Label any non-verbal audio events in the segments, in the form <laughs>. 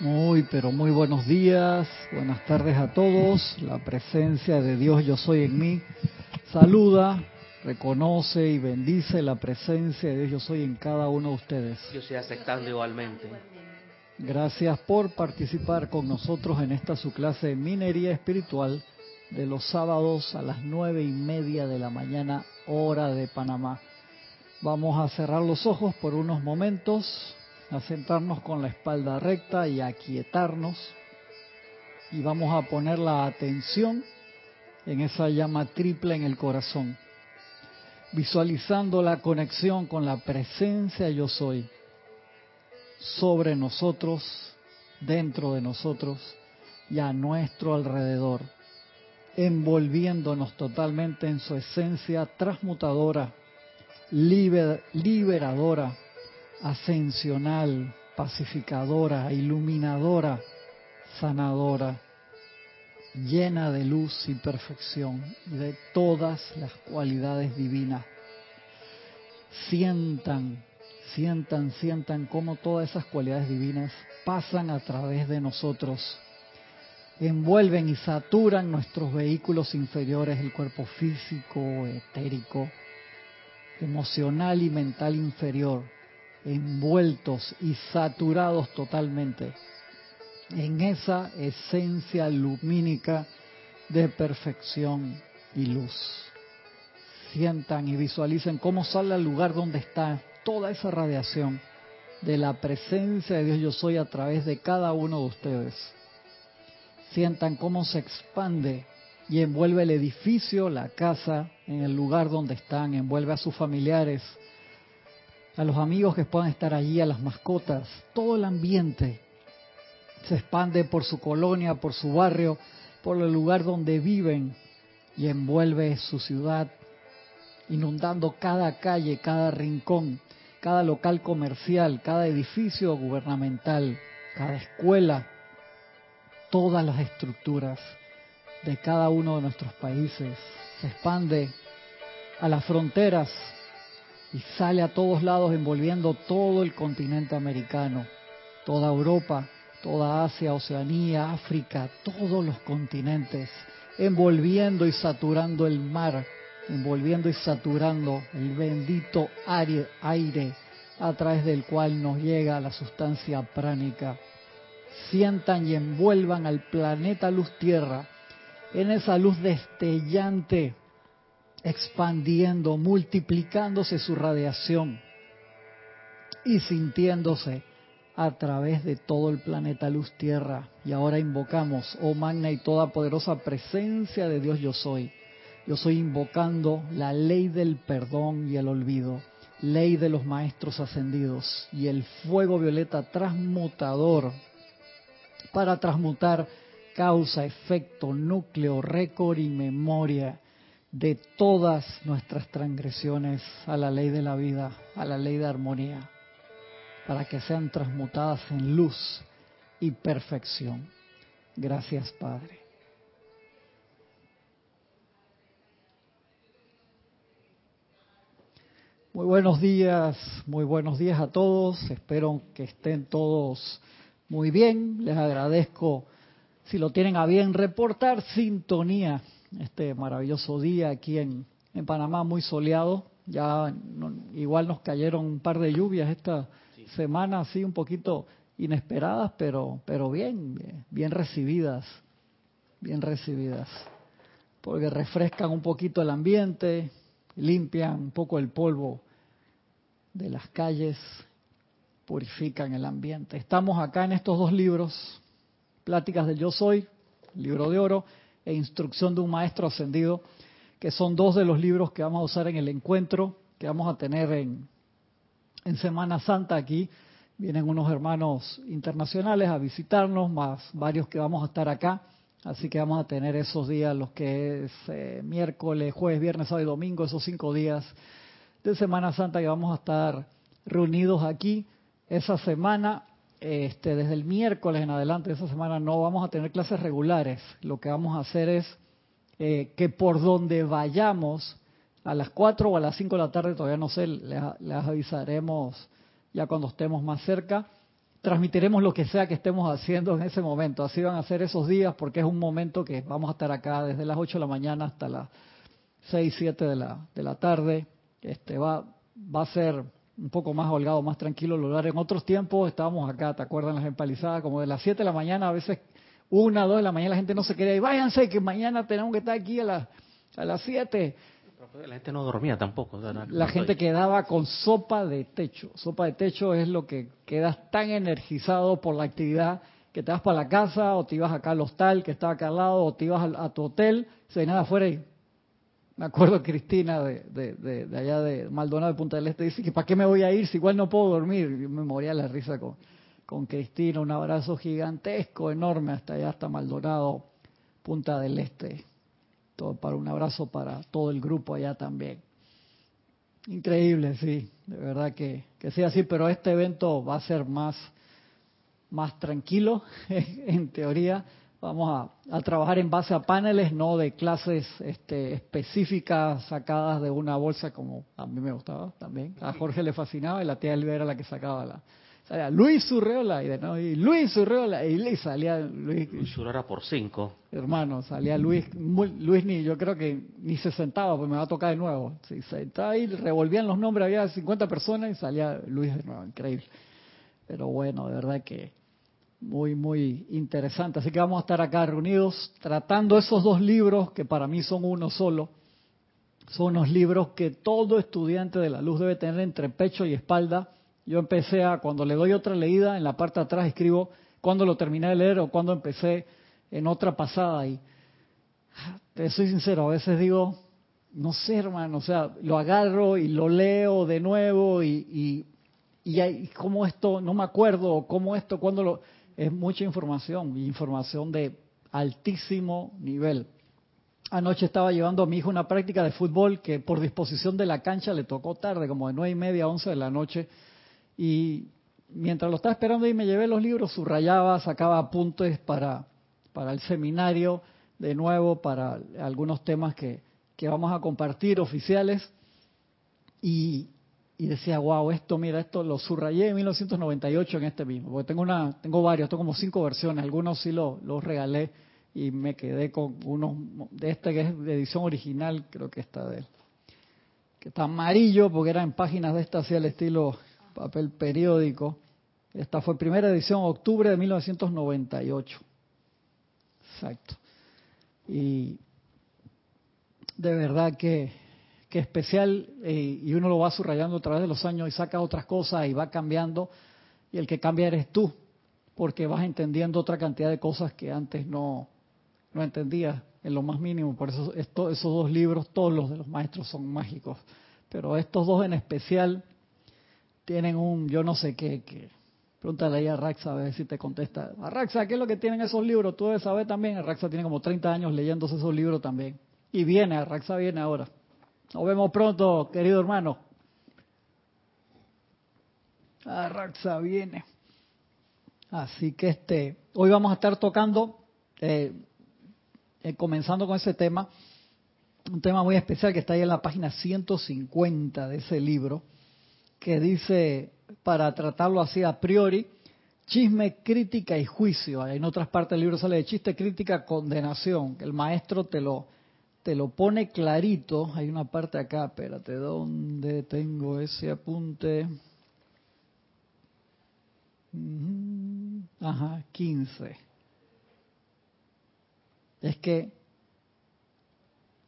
Muy, pero muy buenos días, buenas tardes a todos. La presencia de Dios Yo Soy en mí saluda, reconoce y bendice la presencia de Dios Yo Soy en cada uno de ustedes. Yo estoy aceptando igualmente. Gracias por participar con nosotros en esta su clase de minería espiritual de los sábados a las nueve y media de la mañana, hora de Panamá. Vamos a cerrar los ojos por unos momentos, a sentarnos con la espalda recta y a quietarnos. Y vamos a poner la atención en esa llama triple en el corazón, visualizando la conexión con la presencia yo soy sobre nosotros, dentro de nosotros y a nuestro alrededor, envolviéndonos totalmente en su esencia transmutadora, liberadora, ascensional, pacificadora, iluminadora, sanadora, llena de luz y perfección y de todas las cualidades divinas. Sientan, sientan, sientan cómo todas esas cualidades divinas pasan a través de nosotros, envuelven y saturan nuestros vehículos inferiores, el cuerpo físico, etérico, emocional y mental inferior, envueltos y saturados totalmente en esa esencia lumínica de perfección y luz. Sientan y visualicen cómo sale al lugar donde está toda esa radiación de la presencia de Dios yo soy a través de cada uno de ustedes. Sientan cómo se expande y envuelve el edificio, la casa, en el lugar donde están, envuelve a sus familiares, a los amigos que puedan estar allí, a las mascotas, todo el ambiente se expande por su colonia, por su barrio, por el lugar donde viven y envuelve su ciudad, inundando cada calle, cada rincón, cada local comercial, cada edificio gubernamental, cada escuela, todas las estructuras de cada uno de nuestros países. Se expande a las fronteras y sale a todos lados envolviendo todo el continente americano, toda Europa, toda Asia, Oceanía, África, todos los continentes, envolviendo y saturando el mar, envolviendo y saturando el bendito aire, aire a través del cual nos llega la sustancia pránica. Sientan y envuelvan al planeta luz tierra en esa luz destellante, expandiendo, multiplicándose su radiación y sintiéndose a través de todo el planeta Luz Tierra. Y ahora invocamos, oh magna y toda poderosa presencia de Dios yo soy. Yo soy invocando la ley del perdón y el olvido, ley de los maestros ascendidos y el fuego violeta transmutador para transmutar causa, efecto, núcleo, récord y memoria de todas nuestras transgresiones a la ley de la vida, a la ley de armonía para que sean transmutadas en luz y perfección. Gracias, Padre. Muy buenos días, muy buenos días a todos. Espero que estén todos muy bien. Les agradezco, si lo tienen a bien, reportar sintonía este maravilloso día aquí en, en Panamá, muy soleado. Ya igual nos cayeron un par de lluvias esta semanas así un poquito inesperadas, pero, pero bien, bien recibidas, bien recibidas, porque refrescan un poquito el ambiente, limpian un poco el polvo de las calles, purifican el ambiente. Estamos acá en estos dos libros, Pláticas del Yo Soy, libro de oro, e Instrucción de un Maestro Ascendido, que son dos de los libros que vamos a usar en el encuentro que vamos a tener en, en Semana Santa aquí. Vienen unos hermanos internacionales a visitarnos, más varios que vamos a estar acá. Así que vamos a tener esos días, los que es eh, miércoles, jueves, viernes, sábado y domingo, esos cinco días de Semana Santa que vamos a estar reunidos aquí. Esa semana, este, desde el miércoles en adelante, esa semana no vamos a tener clases regulares. Lo que vamos a hacer es eh, que por donde vayamos, a las 4 o a las 5 de la tarde, todavía no sé, les, avisaremos ya cuando estemos más cerca. transmitiremos lo que sea que estemos haciendo en ese momento. Así van a ser esos días porque es un momento que vamos a estar acá desde las 8 de la mañana hasta las 6, 7 de la, de la tarde. Este va, va a ser un poco más holgado, más tranquilo el lugar. En otros tiempos estábamos acá, ¿te acuerdas? Las empalizadas, como de las 7 de la mañana, a veces una, dos de la mañana la gente no se quería ir. Váyanse, que mañana tenemos que estar aquí a, las a las 7. La gente no dormía tampoco. la gente quedaba con sopa de techo. Sopa de techo es lo que quedas tan energizado por la actividad que te vas para la casa o te ibas acá al hostal que estaba acá al lado o te ibas a, tu hotel, se nada afuera y me acuerdo Cristina de, de, de, allá de Maldonado de Punta del Este dice que para qué me voy a ir si igual no puedo dormir. Yo me moría la risa con, con Cristina, un abrazo gigantesco, enorme hasta allá, hasta Maldonado, Punta del Este para un abrazo para todo el grupo allá también. Increíble, sí, de verdad que, que sea así, pero este evento va a ser más, más tranquilo, <laughs> en teoría. Vamos a, a, trabajar en base a paneles, no de clases este, específicas sacadas de una bolsa como a mí me gustaba también. A Jorge le fascinaba y la tía Elvira era la que sacaba la, salía Luis Surreola y, de, ¿no? y Luis Surreola y le salía Luis. Luis Surreola por cinco. Hermano, salía Luis, Luis ni, yo creo que ni se sentaba, pues me va a tocar de nuevo. Se sentaba ahí, revolvían los nombres, había 50 personas y salía Luis de nuevo, increíble. Pero bueno, de verdad que muy, muy interesante. Así que vamos a estar acá reunidos tratando esos dos libros que para mí son uno solo. Son los libros que todo estudiante de la luz debe tener entre pecho y espalda yo empecé a, cuando le doy otra leída, en la parte de atrás escribo cuando lo terminé de leer o cuando empecé en otra pasada. Y te soy sincero, a veces digo, no sé, hermano, o sea, lo agarro y lo leo de nuevo y, y, y cómo esto, no me acuerdo, cómo esto, cuando lo... Es mucha información, información de altísimo nivel. Anoche estaba llevando a mi hijo una práctica de fútbol que por disposición de la cancha le tocó tarde, como de nueve y media a once de la noche y mientras lo estaba esperando y me llevé los libros, subrayaba, sacaba apuntes para, para el seminario, de nuevo, para algunos temas que, que vamos a compartir oficiales. Y, y decía, wow, esto, mira, esto lo subrayé en 1998 en este mismo, porque tengo una, tengo varios, tengo como cinco versiones, algunos sí los regalé y me quedé con unos de este que es de edición original, creo que está de que está amarillo porque era en páginas de esta así al estilo papel periódico. Esta fue primera edición, octubre de 1998. Exacto. Y de verdad que, que especial, eh, y uno lo va subrayando a través de los años y saca otras cosas y va cambiando, y el que cambia eres tú, porque vas entendiendo otra cantidad de cosas que antes no, no entendías en lo más mínimo. Por eso esto, esos dos libros, todos los de los maestros son mágicos, pero estos dos en especial tienen un yo no sé qué, que pregúntale ahí a Raxa a ver si te contesta. A Raxa, ¿qué es lo que tienen esos libros? Tú debes saber también. Raxa tiene como 30 años leyéndose esos libros también. Y viene, Raxa viene ahora. Nos vemos pronto, querido hermano. Raxa viene. Así que este, hoy vamos a estar tocando, eh, eh, comenzando con ese tema, un tema muy especial que está ahí en la página 150 de ese libro que dice, para tratarlo así a priori, chisme, crítica y juicio. En otras partes del libro sale de chiste, crítica, condenación. El maestro te lo, te lo pone clarito. Hay una parte acá, espérate, ¿dónde tengo ese apunte? Ajá, 15. Es que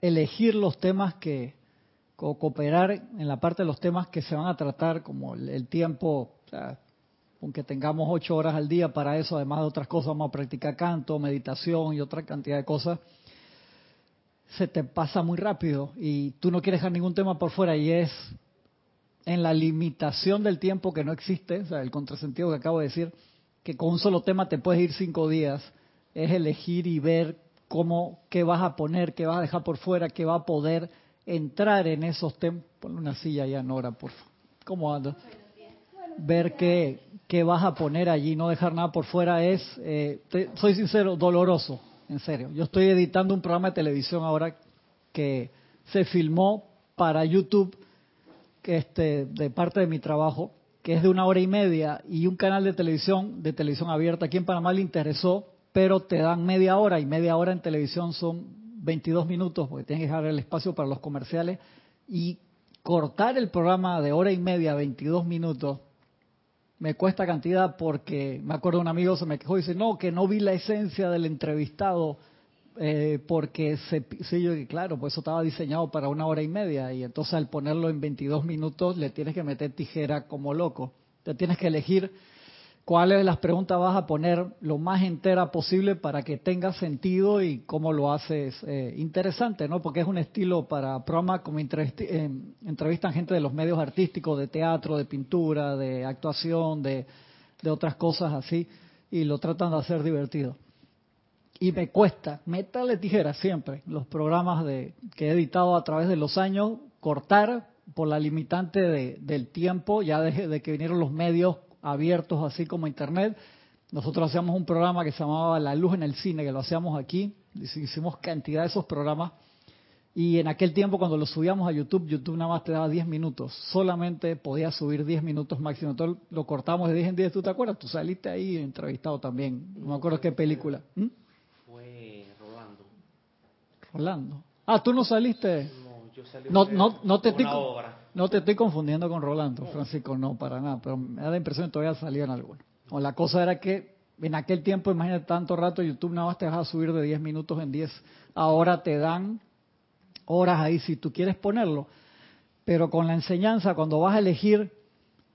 elegir los temas que, o cooperar en la parte de los temas que se van a tratar, como el, tiempo, aunque tengamos ocho horas al día para eso, además de otras cosas, vamos a practicar canto, meditación y otra cantidad de cosas, se te pasa muy rápido y tú no quieres dejar ningún tema por fuera y es en la limitación del tiempo que no existe, o sea, el contrasentido que acabo de decir, que con un solo tema te puedes ir cinco días, es elegir y ver cómo, qué vas a poner, qué vas a dejar por fuera, qué va a poder entrar en esos temas. Ponle una silla ya, Nora, por favor. ¿Cómo anda? Ver qué, qué, vas a poner allí, no dejar nada por fuera es, eh, soy sincero, doloroso, en serio. Yo estoy editando un programa de televisión ahora que se filmó para YouTube, que este, de parte de mi trabajo, que es de una hora y media, y un canal de televisión, de televisión abierta, aquí en Panamá le interesó, pero te dan media hora, y media hora en televisión son 22 minutos, porque tienes que dejar el espacio para los comerciales, y cortar el programa de hora y media, 22 minutos, me cuesta cantidad porque me acuerdo un amigo se me quejó y dice, no, que no vi la esencia del entrevistado eh, porque se, sí, yo, claro, pues eso estaba diseñado para una hora y media y entonces al ponerlo en 22 minutos le tienes que meter tijera como loco. Te tienes que elegir cuáles de las preguntas vas a poner lo más entera posible para que tenga sentido y cómo lo haces eh, interesante, ¿no? Porque es un estilo para programas como eh, entrevistan gente de los medios artísticos, de teatro, de pintura, de actuación, de, otras cosas así, y lo tratan de hacer divertido. Y me cuesta, meterle tijera siempre, los programas de, que he editado a través de los años, cortar por la limitante de, del tiempo, ya desde de que vinieron los medios abiertos así como Internet. Nosotros hacíamos un programa que se llamaba La Luz en el Cine, que lo hacíamos aquí. Hicimos cantidad de esos programas. Y en aquel tiempo, cuando lo subíamos a YouTube, YouTube nada más te daba 10 minutos. Solamente podía subir 10 minutos máximo. Entonces lo cortamos de 10 en 10. ¿Tú te acuerdas? Tú saliste ahí entrevistado también. No me acuerdo qué película. ¿Mm? Fue Rolando. Rolando. Ah, tú no saliste. No, yo salí no, no, no te una obra. No te estoy confundiendo con Rolando, Francisco, no, para nada, pero me da la impresión que todavía salían algunos. O la cosa era que en aquel tiempo, imagínate tanto rato, YouTube nada más te dejaba subir de 10 minutos en 10. Ahora te dan horas ahí si tú quieres ponerlo. Pero con la enseñanza, cuando vas a elegir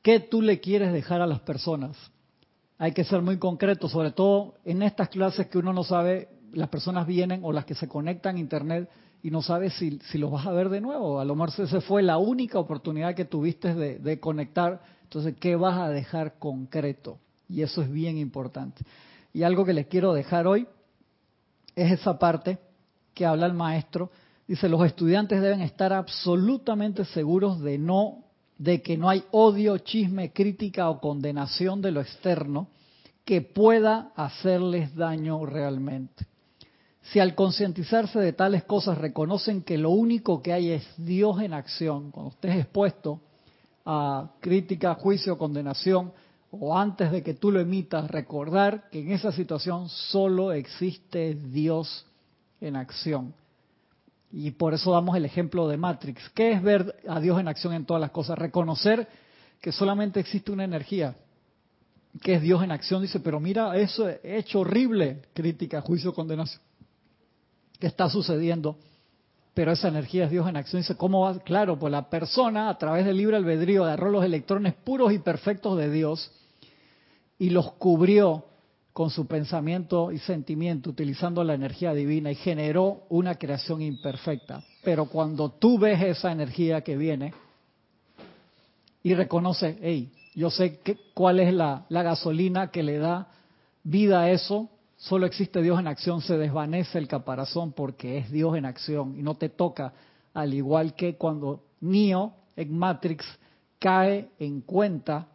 qué tú le quieres dejar a las personas, hay que ser muy concreto, sobre todo en estas clases que uno no sabe, las personas vienen o las que se conectan a Internet y no sabes si, los vas a ver de nuevo. A lo mejor esa fue la única oportunidad que tuviste de, de conectar. Entonces, ¿qué vas a dejar concreto? Y eso es bien importante. Y algo que les quiero dejar hoy es esa parte que habla el maestro. Dice, los estudiantes deben estar absolutamente seguros de no de que no hay odio, chisme, crítica o condenación de lo externo que pueda hacerles daño realmente. Si al concientizarse de tales cosas reconocen que lo único que hay es Dios en acción, cuando estés expuesto a crítica, juicio, condenación, o antes de que tú lo emitas, recordar que en esa situación solo existe Dios en acción. Y por eso damos el ejemplo de Matrix. ¿Qué es ver a Dios en acción en todas las cosas? Reconocer que solamente existe una energía, que es Dios en acción. Dice, pero mira, eso es hecho horrible, crítica, juicio, condenación, que está sucediendo. Pero esa energía es Dios en acción. Dice, ¿cómo va? Claro, pues la persona a través del libre albedrío agarró los electrones puros y perfectos de Dios y los cubrió con su pensamiento y sentimiento, utilizando la energía divina y generó una creación imperfecta. Pero cuando tú ves esa energía que viene y reconoces, hey, yo sé que, cuál es la, la gasolina que le da vida a eso, solo existe Dios en acción, se desvanece el caparazón porque es Dios en acción y no te toca, al igual que cuando Neo en Matrix cae en cuenta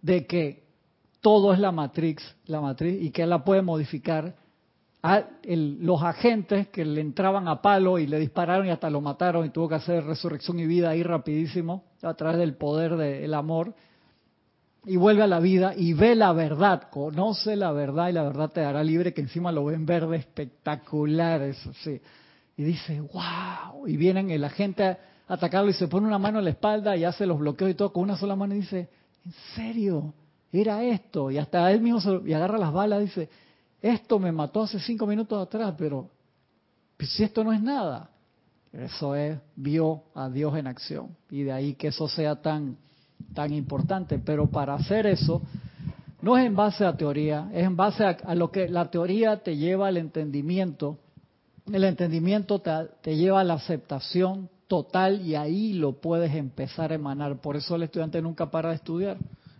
de que todo es la matriz, la matriz, y que él la puede modificar. A el- los agentes que le entraban a palo y le dispararon y hasta lo mataron y tuvo que hacer resurrección y vida ahí rapidísimo a través del poder del amor y vuelve a la vida y ve la verdad, conoce la verdad y la verdad te hará libre, que encima lo ven verde espectacular, eso sí. Y dice, wow, y vienen el agente a atacarlo y se pone una mano en la espalda y hace los bloqueos y todo con una sola mano y dice, ¿en serio? Era esto. Y hasta él mismo se, y agarra las balas y dice, esto me mató hace cinco minutos atrás, pero si esto no es nada. Eso es, vio a Dios en acción. Y de ahí que eso sea tan, tan importante. Pero para hacer eso, no es en base a teoría, es en base a, a lo que la teoría te lleva al entendimiento. El entendimiento te, te lleva a la aceptación total y ahí lo puedes empezar a emanar. Por eso el estudiante nunca para de estudiar.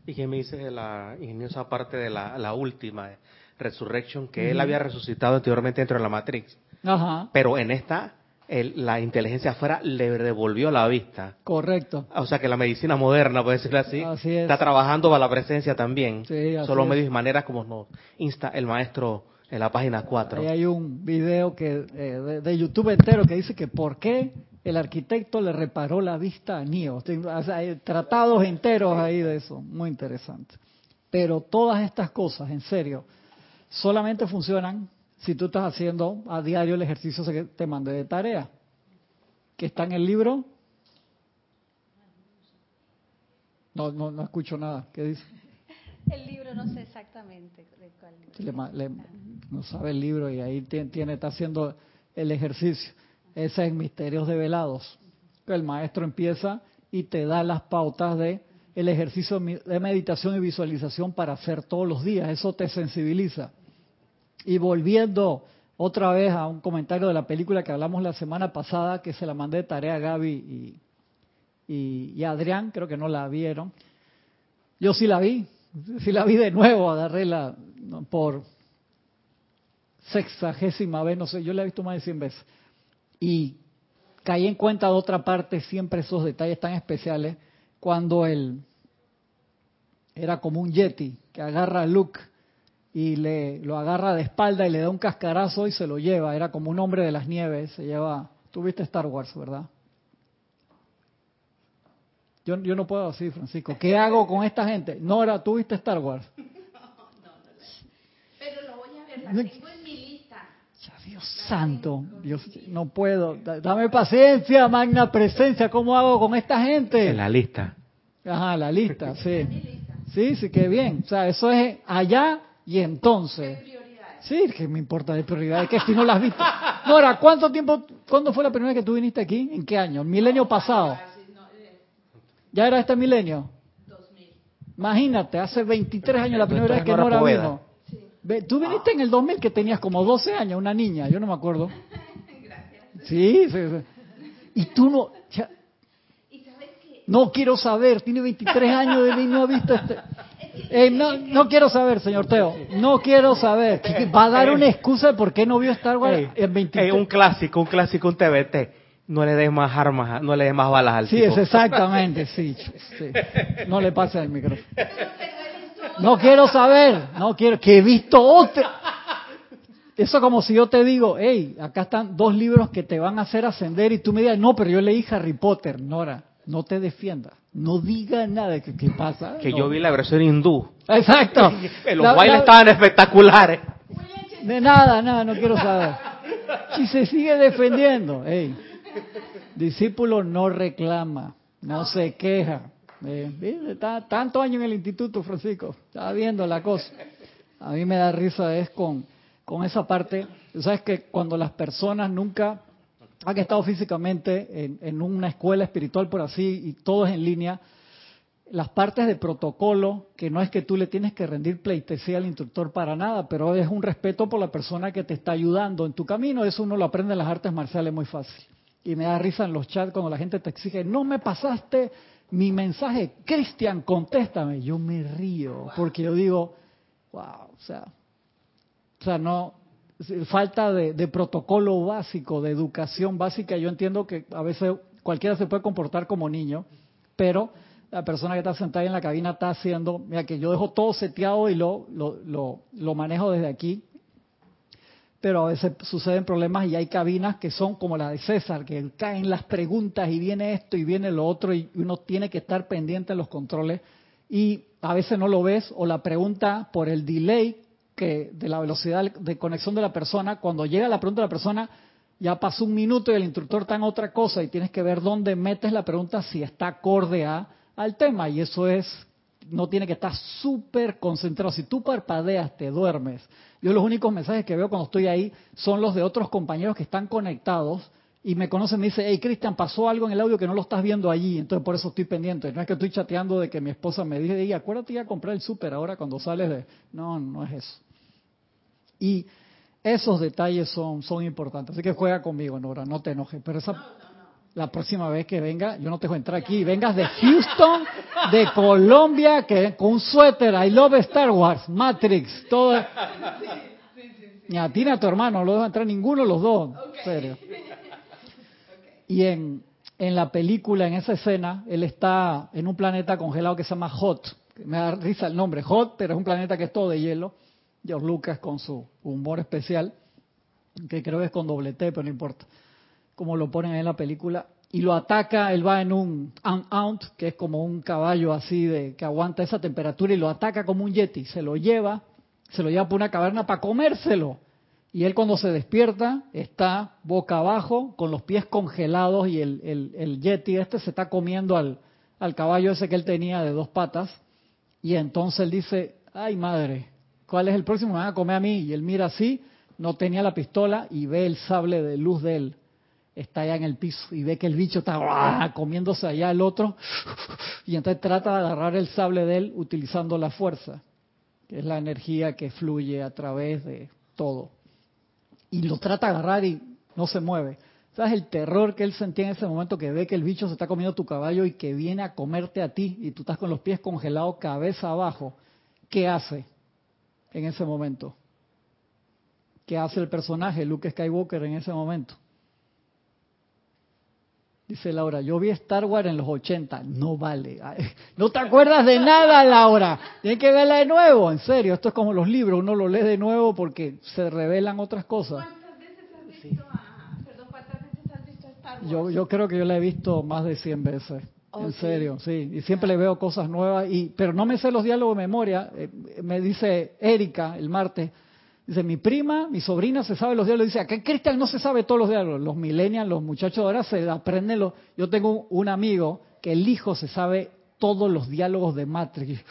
¿Y qué me dices de la ingeniosa parte de la, la última, eh, Resurrection, que él había resucitado anteriormente dentro de la Matrix? Ajá, Pero en esta, el- la inteligencia afuera le devolvió la vista. correcto. O sea que la medicina moderna, por decirlo así, Así es. está trabajando para la presencia también. Sí, así Son los es. medios y maneras como nos insta el maestro en la página 4. Ahí hay un video que eh, de, de YouTube entero que dice que por qué el arquitecto le reparó la vista a Neo. hay tratados enteros ahí de eso, muy interesante. Pero todas estas cosas, en serio, solamente funcionan si tú estás haciendo a diario el ejercicio que te mandé de tarea, que está en el libro. No, no, no escucho nada. ¿Qué dice? El libro no sé exactamente de cuál. no sabe el libro y ahí tiene, está haciendo el ejercicio. Ese es Misterios Develados. El maestro empieza y te da las pautas de el ejercicio de meditación y visualización para hacer todos los días. Eso te sensibiliza. Y volviendo otra vez a un comentario de la película que hablamos la semana pasada, que se la mandé de tarea a Gaby y, Adrián, creo que no la vieron. Yo sí la vi, sí la vi de nuevo, agarré la por sexagésima vez, no sé, yo la he visto más de 100 veces. Y caí en cuenta de otra parte siempre esos detalles tan especiales cuando él era como un yeti que agarra a Luke y le lo agarra de espalda y le da un cascarazo y se lo lleva. Era como un hombre de las nieves. Se lleva. Tú viste Star Wars, ¿verdad? Yo, yo no puedo así, Francisco. ¿Qué hago con esta gente? Nora, ¿tú viste Star Wars? No, <laughs> no, Pero lo voy a ver, la tengo en mi lista. Dios santo, Dios, no puedo. Dame paciencia, magna presencia. ¿Cómo hago con esta gente? En la lista. Ajá, la lista, <laughs> sí. Sí, sí, qué bien. O sea, eso es allá y entonces. Sí, que me importa de prioridades, que si no las has visto. Nora, ¿cuánto tiempo, cuándo fue la primera vez que tú viniste aquí? ¿En qué año? ¿El milenio pasado? ¿Ya era este milenio? 2000. Imagínate, hace 23 años la primera vez que Nora vino. Tú viniste en el 2000 que tenías como 12 años, una niña, yo no me acuerdo. <laughs> Gracias. Sí, sí, sí. Y tú no... No quiero saber, tiene 23 años de y no ha visto este... Eh, no, no quiero saber, señor Teo. No quiero saber. Va a dar una excusa de por qué no vio Star Wars en 23. un clásico, un clásico, un TBT. No le des más armas, no le des más balas al Sí, es exactamente, sí, No le pase el micrófono. No quiero saber, no quiero, que he visto otro. Eso como si yo te digo, hey, acá están dos libros que te van a hacer ascender y tú me digas, no, pero yo leí Harry Potter, Nora no te defienda, no diga nada. ¿Qué, qué pasa? Que yo vi la versión hindú. Exacto. Los bailes estaban espectaculares. De nada, nada, no quiero saber. Si se sigue defendiendo, hey, discípulo no reclama, no se queja. Eh, está tanto año en el instituto, Francisco, estaba viendo la cosa. A mí me da risa es con, con esa parte. Sabes que cuando las personas nunca han estado físicamente en, una escuela espiritual por así y todo es en línea, las partes de protocolo, que no es que tú le tienes que rendir pleitesía al instructor para nada, pero es un respeto por la persona que te está ayudando en tu camino, eso uno lo aprende en las artes marciales muy fácil. Y me da risa en los chats cuando la gente te exige, no me pasaste mi mensaje, Cristian, contéstame. Yo me río, porque yo digo, wow, o sea, o sea, no, falta de, protocolo básico, de educación básica. Yo entiendo que a veces cualquiera se puede comportar como niño, pero la persona que está sentada en la cabina está haciendo, mira que yo dejo todo seteado y lo, lo, lo, manejo desde aquí, pero a veces suceden problemas y hay cabinas que son como la de César, que caen las preguntas y viene esto y viene lo otro y uno tiene que estar pendiente de los controles y a veces no lo ves o la pregunta por el delay que de la velocidad de conexión de la persona, cuando llega la pregunta de la persona, ya pasó un minuto y el instructor está en otra cosa y tienes que ver dónde metes la pregunta si está acorde a, al tema. Y eso es, no tiene que estar súper concentrado. Si tú parpadeas, te duermes. Yo los únicos mensajes que veo cuando estoy ahí son los de otros compañeros que están conectados y me conocen, me dice, hey Cristian, pasó algo en el audio que no lo estás viendo allí, entonces por eso estoy pendiente. No es que estoy chateando de que mi esposa me dice, hey, acuérdate ya comprar el súper ahora cuando sales de... No, no es eso. Y esos detalles son, son importantes. Así que juega conmigo, Nora, no te enojes. Pero esa, la próxima vez que venga, yo no te dejo entrar aquí. Vengas de Houston, de Colombia, que con un suéter, I love Star Wars, Matrix, todo. Ni a ti ni a tu hermano, no lo dejo entrar ninguno de los dos. Serio. Y en, en la película, en esa escena, él está en un planeta congelado que se llama Hot. Me da risa el nombre, Hot, pero es un planeta que es todo de hielo. George Lucas con su humor especial, que creo que es con doble T, pero no importa, como lo ponen ahí en la película, y lo ataca, él va en un Aunt, que es como un caballo así de que aguanta esa temperatura y lo ataca como un yeti, se lo lleva, se lo lleva por una caverna para comérselo. Y él cuando se despierta está boca abajo, con los pies congelados y el, el, yeti este se está comiendo al, al caballo ese que él tenía de dos patas. Y entonces él dice, ay madre, ¿cuál es el próximo? Me van a comer a mí. Y él mira así, no tenía la pistola y ve el sable de luz de él está allá en el piso y ve que el bicho está comiéndose allá el otro y entonces trata de agarrar el sable de él utilizando la fuerza, que es la energía que fluye a través de todo. Y lo trata de agarrar y no se mueve. ¿Sabes el terror que él sentía en ese momento que ve que el bicho se está comiendo tu caballo y que viene a comerte a ti y tú estás con los pies congelados cabeza abajo? ¿Qué hace en ese momento? ¿Qué hace el personaje Luke Skywalker en ese momento? Dice Laura, yo vi Star Wars en los 80. No vale. No te acuerdas de nada, Laura. Tienes que verla de nuevo. En serio, esto es como los libros. Uno lo lee de nuevo porque se revelan otras cosas. ¿Cuántas veces has visto, perdón, ¿cuántas veces has visto Star Wars? Yo, yo creo que yo la he visto más de 100 veces. En serio, sí. Y siempre le veo cosas nuevas. y Pero no me sé los diálogos de memoria. Eh, me dice Erika el martes Dice, mi prima, mi sobrina se sabe los diálogos. Dice, acá Cristian no se sabe todos los diálogos. Los millennials, los muchachos ahora se aprenden los... Yo tengo un amigo que el hijo se sabe todos los diálogos de Matrix.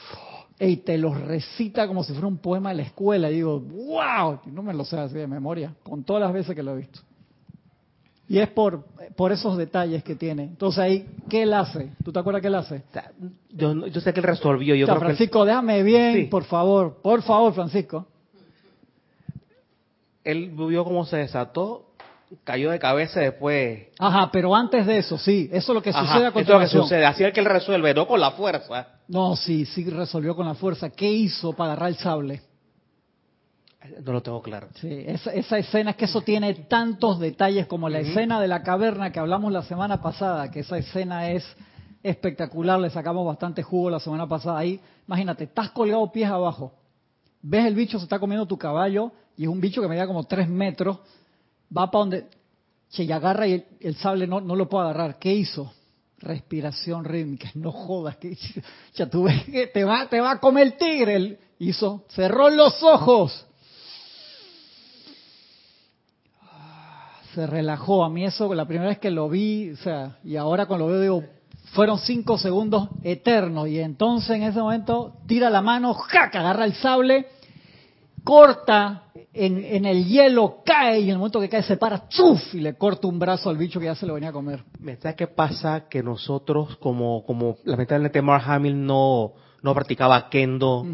Y te los recita como si fuera un poema de la escuela. Y digo, wow, no me lo sé así de memoria, con todas las veces que lo he visto. Y es por, por esos detalles que tiene. Entonces ahí, ¿qué él hace? ¿Tú te acuerdas qué él hace? Yo, yo sé que él resolvió. Yo Francisco, déjame bien, por favor. Por favor, Francisco él vio cómo se desató, cayó de cabeza después. Ajá, pero antes de eso, sí, eso es lo que sucede a continuación. Eso es lo que sucede, así es que él resuelve, no con la fuerza. No, sí, sí resolvió con la fuerza. ¿Qué hizo para agarrar el sable? No lo tengo claro. Sí, esa, escena es que eso tiene tantos detalles como la escena de la caverna que hablamos la semana pasada, que esa escena es espectacular, le sacamos bastante jugo la semana pasada ahí. Imagínate, estás colgado pies abajo, ves el bicho se está comiendo tu caballo, y es un bicho que me da como tres metros, va para donde, se agarra y el, sable no, no lo puede agarrar. ¿Qué hizo? Respiración rítmica, no jodas, que <laughs> ya tú ves que te va, te va a comer el tigre. Hizo, cerró los ojos. Se relajó. A mí eso, la primera vez que lo vi, o sea, y ahora cuando lo veo digo, fueron cinco segundos eternos. Y entonces en ese momento tira la mano, ¡jac! agarra el sable, corta en, el hielo, cae y en el momento que cae se para, ¡chuf! y le corta un brazo al bicho que ya se lo venía a comer. ¿Sabes qué pasa? Que nosotros, como, como lamentablemente Mark Hamill no, no practicaba kendo,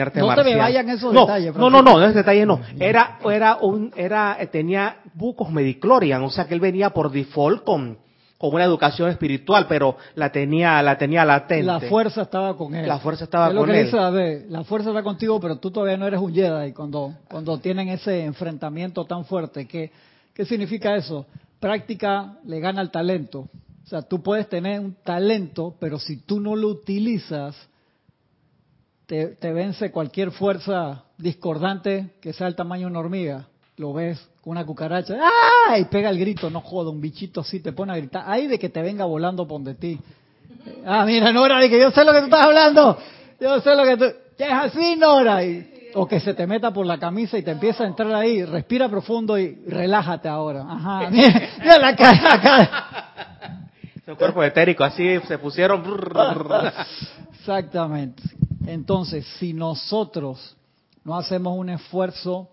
arte no marcial. te me vayan esos detalles. No, no, no, esos detalles no. Era, era un, era, tenía bucos mediclorian, o sea que él venía por default con, como una educación espiritual, pero la tenía, la tenía latente. La fuerza estaba con él. La fuerza estaba es con lo que él. Dice, ver, la fuerza está contigo, pero tú todavía no eres un Jedi cuando, cuando tienen ese enfrentamiento tan fuerte. ¿Qué, ¿Qué significa eso? Práctica le gana al talento. O sea, tú puedes tener un talento, pero si tú no lo utilizas, te, te vence cualquier fuerza discordante que sea el tamaño de una hormiga. Lo ves con una cucaracha, ¡ah! Y pega el grito, no joda, un bichito así te pone a gritar. Hay de que te venga volando por de ti. Ah, mira, Nora, de que yo sé lo que tú estás hablando. Yo sé lo que tú... Es así, Nora. o que se te meta por la camisa y te empieza a entrar ahí. Respira profundo y relájate ahora. Ajá. <laughs> Mira, la cara, la cara. Su cuerpo etérico, así se pusieron. <laughs> Exactamente. Entonces, si nosotros no hacemos un esfuerzo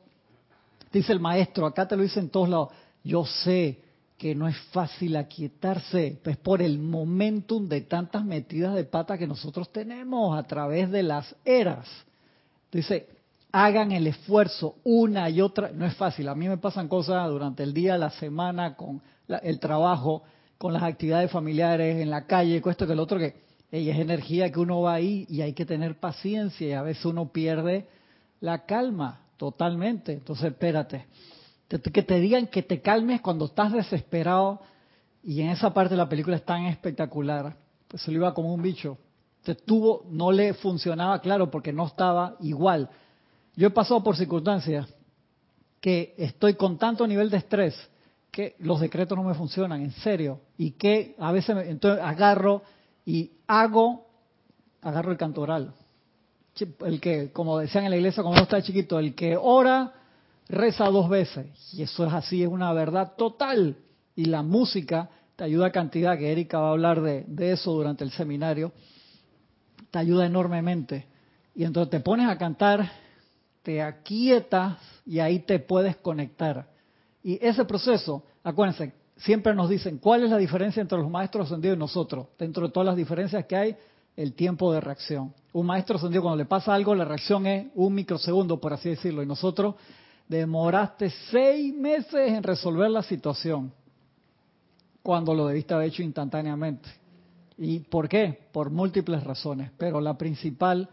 Dice el maestro, acá te lo dice en todos lados, yo sé que no es fácil aquietarse, pues por el momentum de tantas metidas de pata que nosotros tenemos a través de las eras. Dice, hagan el esfuerzo una y otra, no es fácil, a mí me pasan cosas durante el día, la semana, con el trabajo, con las actividades familiares, en la calle, con esto que el otro, que es energía que uno va ahí y hay que tener paciencia y a veces uno pierde la calma. Totalmente. Entonces, espérate. Que te digan que te calmes cuando estás desesperado y en esa parte de la película es tan espectacular. Pues se lo iba como un bicho. Se tuvo, no le funcionaba, claro, porque no estaba igual. Yo he pasado por circunstancias que estoy con tanto nivel de estrés que los decretos no me funcionan, en serio. Y que a veces, me, entonces agarro y hago, agarro el cantoral. El que, como decían en la iglesia cuando está chiquito, el que ora, reza dos veces. Y eso es así, es una verdad total. Y la música te ayuda a cantidad, que Erika va a hablar de, de eso durante el seminario, te ayuda enormemente. Y entonces te pones a cantar, te aquietas y ahí te puedes conectar. Y ese proceso, acuérdense, siempre nos dicen cuál es la diferencia entre los maestros ascendidos y nosotros. Dentro de todas las diferencias que hay, el tiempo de reacción. Un maestro ascendido cuando le pasa algo, la reacción es un microsegundo, por así decirlo. Y nosotros demoraste seis meses en resolver la situación cuando lo debiste haber hecho instantáneamente. ¿Y por qué? Por múltiples razones, pero la principal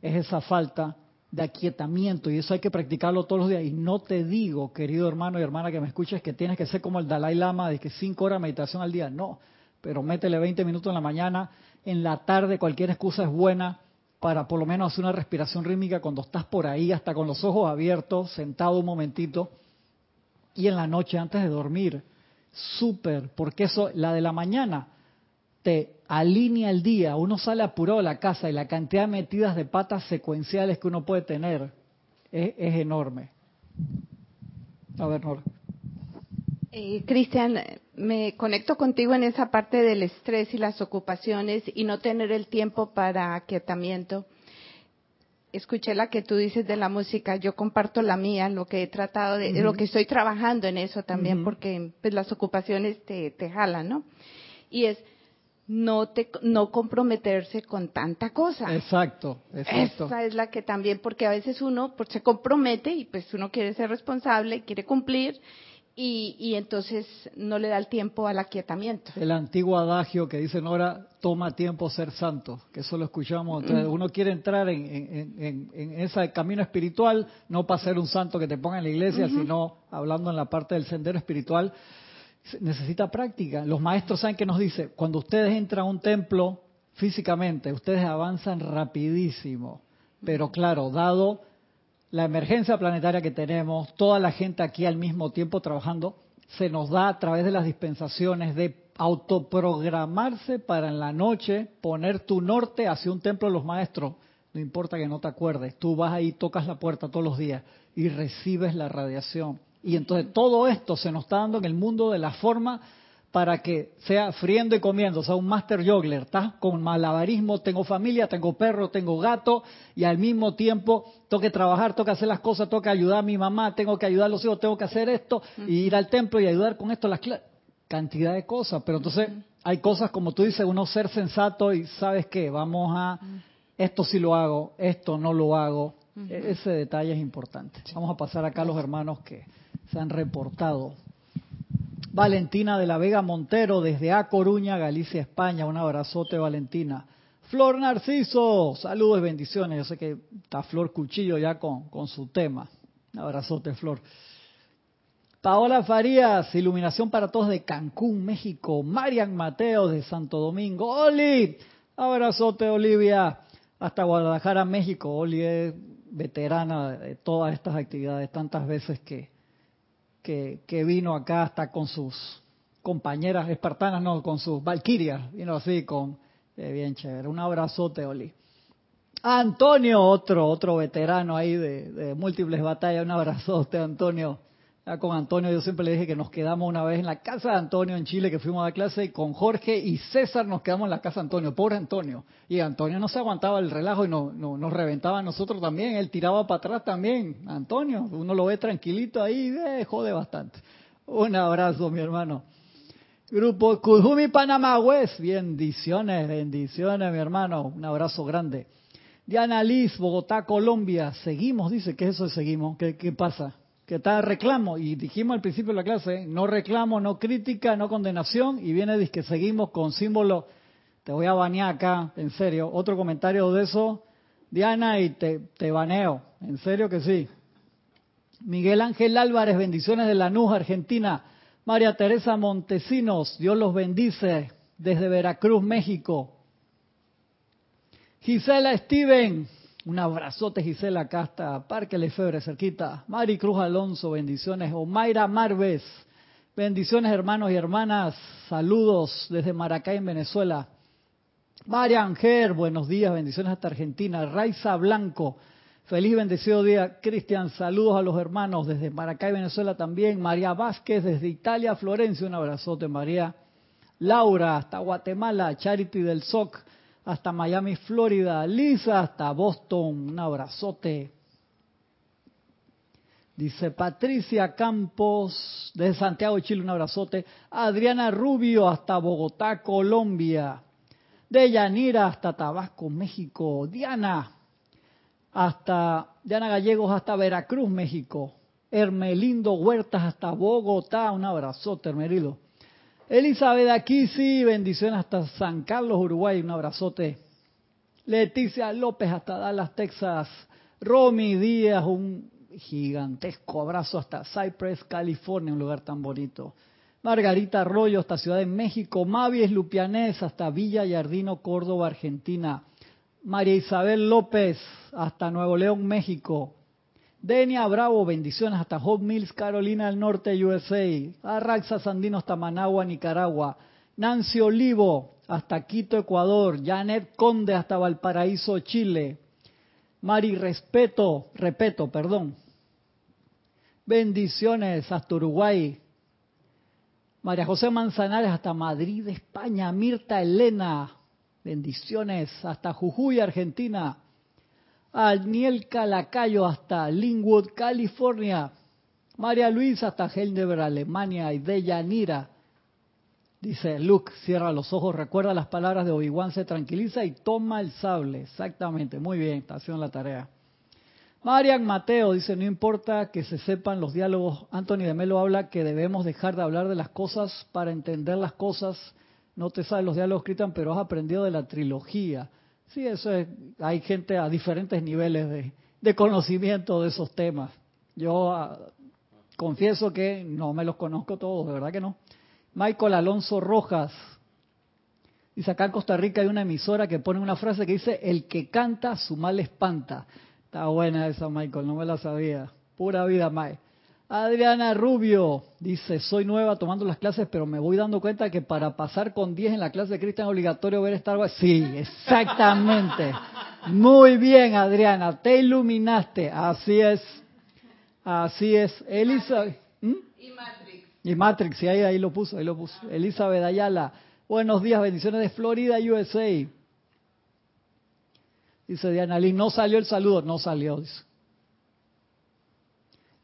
es esa falta de aquietamiento y eso hay que practicarlo todos los días. Y no te digo, querido hermano y hermana que me escuches, que tienes que ser como el Dalai Lama de que cinco horas de meditación al día. No, pero métele 20 minutos en la mañana, en la tarde cualquier excusa es buena para por lo menos hacer una respiración rítmica cuando estás por ahí, hasta con los ojos abiertos, sentado un momentito, y en la noche antes de dormir. Súper, porque eso, la de la mañana, te alinea el día, uno sale apurado de la casa y la cantidad de metidas de patas secuenciales que uno puede tener es, enorme. A ver, Nora. Eh, Cristian, me conecto contigo en esa parte del estrés y las ocupaciones y no tener el tiempo para aquietamiento. Escuché la que tú dices de la música, yo comparto la mía, lo que he tratado de, lo que estoy trabajando en eso también, porque pues, las ocupaciones te, te jalan, ¿no? Y es, no te no comprometerse con tanta cosa. Exacto, exacto. Esa es la que también porque a veces uno pues, se compromete y pues uno quiere ser responsable, quiere cumplir y, y entonces no le da el tiempo al aquietamiento. El antiguo adagio que dice Nora, toma tiempo ser santo, que eso lo escuchamos. Entonces, uno quiere entrar en, en, en, ese camino espiritual, no para ser un santo que te ponga en la iglesia, sino hablando en la parte del sendero espiritual, necesita práctica. Los maestros saben que nos dice, cuando ustedes entran a un templo físicamente, ustedes avanzan rapidísimo. Pero claro, dado la emergencia planetaria que tenemos, toda la gente aquí al mismo tiempo trabajando, se nos da a través de las dispensaciones de autoprogramarse para en la noche poner tu norte hacia un templo de los maestros. No importa que no te acuerdes, tú vas ahí, tocas la puerta todos los días y recibes la radiación y entonces todo esto se nos está dando en el mundo de la forma para que sea friendo y comiendo, o sea, un master juggler, ¿estás? Con malabarismo, tengo familia, tengo perro, tengo gato, y al mismo tiempo tengo que trabajar, tengo que hacer las cosas, tengo que ayudar a mi mamá, tengo que ayudar a los hijos, tengo que hacer esto, y ir al templo y ayudar con esto, las cantidad de cosas, pero entonces hay cosas como tú dices, uno ser sensato y sabes qué, vamos a, esto sí lo hago, esto no lo hago, e-, ese detalle es importante. Vamos a pasar acá a los hermanos que se han reportado. Valentina de la Vega Montero desde A Coruña, Galicia, España. Un abrazote, Valentina. Flor Narciso, saludos y bendiciones. Yo sé que está Flor Cuchillo ya con, con su tema. Un abrazote, Flor. Paola Farías, Iluminación para Todos de Cancún, México. Marian Mateo de Santo Domingo. Oli, abrazote, Olivia. Hasta Guadalajara, México. Oli es veterana de todas estas actividades, tantas veces que, que, vino acá hasta con sus compañeras espartanas, no, con sus valquirias, vino así con, eh, bien chévere, un abrazote, Oli. Antonio, otro, otro veterano ahí de múltiples batallas, un abrazote, Antonio ya con Antonio yo siempre le dije que nos quedamos una vez en la casa de Antonio en Chile, que fuimos a la clase, y con Jorge y César nos quedamos en la casa de Antonio, pobre Antonio. Y Antonio no se aguantaba el relajo y no, nos reventaba a nosotros también, él tiraba para atrás también. Antonio, uno lo ve tranquilito ahí, eh, jode bastante. Un abrazo, mi hermano. Grupo Cujumi Panamá West, bendiciones, bendiciones, mi hermano, un abrazo grande. Diana Liz, Bogotá, Colombia, seguimos, dice, ¿qué es eso de seguimos? ¿Qué, qué pasa? Que está reclamo, y dijimos al principio de la clase, no reclamo, no crítica, no condenación, y viene dice que seguimos con símbolo, te voy a banear acá, en serio, otro comentario de eso, Diana, y te, te baneo, en serio que sí. Miguel Ángel Álvarez, bendiciones de Lanús, Argentina. María Teresa Montesinos, Dios los bendice desde Veracruz, México. Gisela Steven, un abrazote, Gisela, acá hasta Parque Lefebre, cerquita. Mari Cruz Alonso, bendiciones. Omaira Marves, Bendiciones hermanos y hermanas, saludos desde Maracay en Venezuela. María Anger, buenos días, bendiciones hasta Argentina. Raiza Blanco, feliz y bendecido día. Cristian, saludos a los hermanos desde Maracay, Venezuela también. María Vázquez desde Italia, Florencia, un abrazote María. Laura hasta Guatemala, Charity del SOC hasta Miami, Florida. Lisa hasta Boston, un abrazote. Dice Patricia Campos, de Santiago de Chile, un abrazote. Adriana Rubio, hasta Bogotá, Colombia. De Yanira hasta Tabasco, México. Diana, hasta Diana Gallegos, hasta Veracruz, México. Hermelindo Huertas, hasta Bogotá. Un abrazote, Hermelindo. Elizabeth aquí sí, bendiciones hasta San Carlos, Uruguay. Un abrazote. Leticia López, hasta Dallas, Texas. Romy Díaz, un gigantesco abrazo hasta Cypress, California, un lugar tan bonito. Margarita Arroyo hasta Ciudad de México, Mavies Lupianés hasta Villa Yardino, Córdoba, Argentina. María Isabel López hasta Nuevo León, México. Denia Bravo, bendiciones hasta Hot Mills, Carolina del Norte, USA. Arraxa Sandino hasta Managua, Nicaragua. Nancy Olivo hasta Quito, Ecuador. Janet Conde hasta Valparaíso, Chile. Mari Respeto, Repeto, perdón, Bendiciones hasta Uruguay. María José Manzanares hasta Madrid, España. Mirta Elena. Bendiciones hasta Jujuy, Argentina. Aniel Calacayo hasta Linwood, California. María Luisa hasta Heidelberg, Alemania. Y Deyanira. Dice Luke, cierra los ojos, recuerda las palabras de Obi-Wan, se tranquiliza y toma el sable. Exactamente, muy bien, está haciendo la tarea. Marian Mateo dice, no importa que se sepan los diálogos, Anthony de Melo habla que debemos dejar de hablar de las cosas para entender las cosas. No te sabes los diálogos, Cristian, pero has aprendido de la trilogía. Sí, eso es, hay gente a diferentes niveles de, conocimiento de esos temas. Yo ah, confieso que no me los conozco todos, de verdad que no. Michael Alonso Rojas, dice acá en Costa Rica hay una emisora que pone una frase que dice, el que canta su mal espanta. Está buena esa, Michael, no me la sabía. Pura vida, Mike. Adriana Rubio dice, soy nueva tomando las clases, pero me voy dando cuenta que para pasar con 10 en la clase de Cristian es obligatorio ver Star Wars. Sí, exactamente. Muy bien, Adriana, te iluminaste. Así es. Así es. Elisa. ¿Mm? Y Matrix. Y Matrix, sí, ahí, ahí lo puso, ahí lo puso. Elizabeth Ayala. Buenos días, bendiciones de Florida, USA. Dice Diana Lee, no salió el saludo, no salió.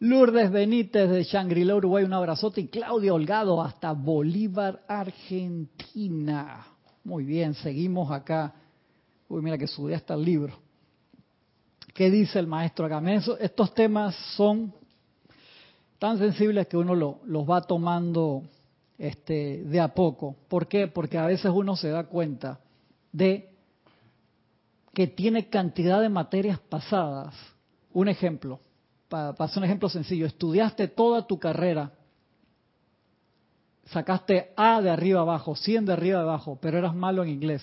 Lourdes Benítez de Shangri-La, Uruguay, un abrazote. Y Claudia Holgado hasta Bolívar, Argentina. Muy bien, seguimos acá. Uy, mira que subí hasta el libro. ¿Qué dice el maestro acá? Estos temas son tan sensibles que uno los va tomando este, de a poco. ¿Por qué? Porque a veces uno se da cuenta de que tiene cantidad de materias pasadas. Un ejemplo, para, hacer un ejemplo sencillo, estudiaste toda tu carrera, sacaste A de arriba abajo, 100 de arriba abajo, pero eras malo en inglés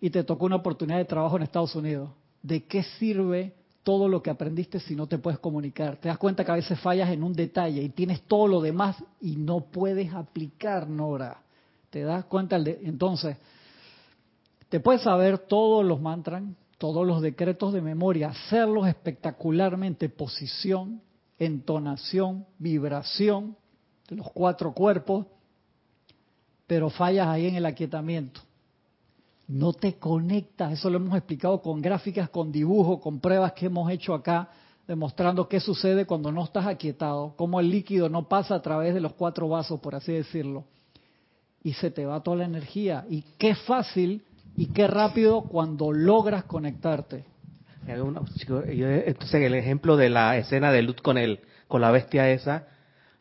y te tocó una oportunidad de trabajo en Estados Unidos. ¿De qué sirve todo lo que aprendiste si no te puedes comunicar? Te das cuenta que a veces fallas en un detalle y tienes todo lo demás y no puedes aplicar, Nora. ¿Te das cuenta? Entonces, te puedes saber todos los mantras, todos los decretos de memoria, hacerlos espectacularmente, posición, entonación, vibración, de los cuatro cuerpos, pero fallas ahí en el aquietamiento. No te conectas, eso lo hemos explicado con gráficas, con dibujos, con pruebas que hemos hecho acá, demostrando qué sucede cuando no estás aquietado, cómo el líquido no pasa a través de los cuatro vasos, por así decirlo, y se te va toda la energía. Y qué fácil y qué rápido cuando logras conectarte. Entonces, el ejemplo de la escena de Luz con el, con la bestia esa,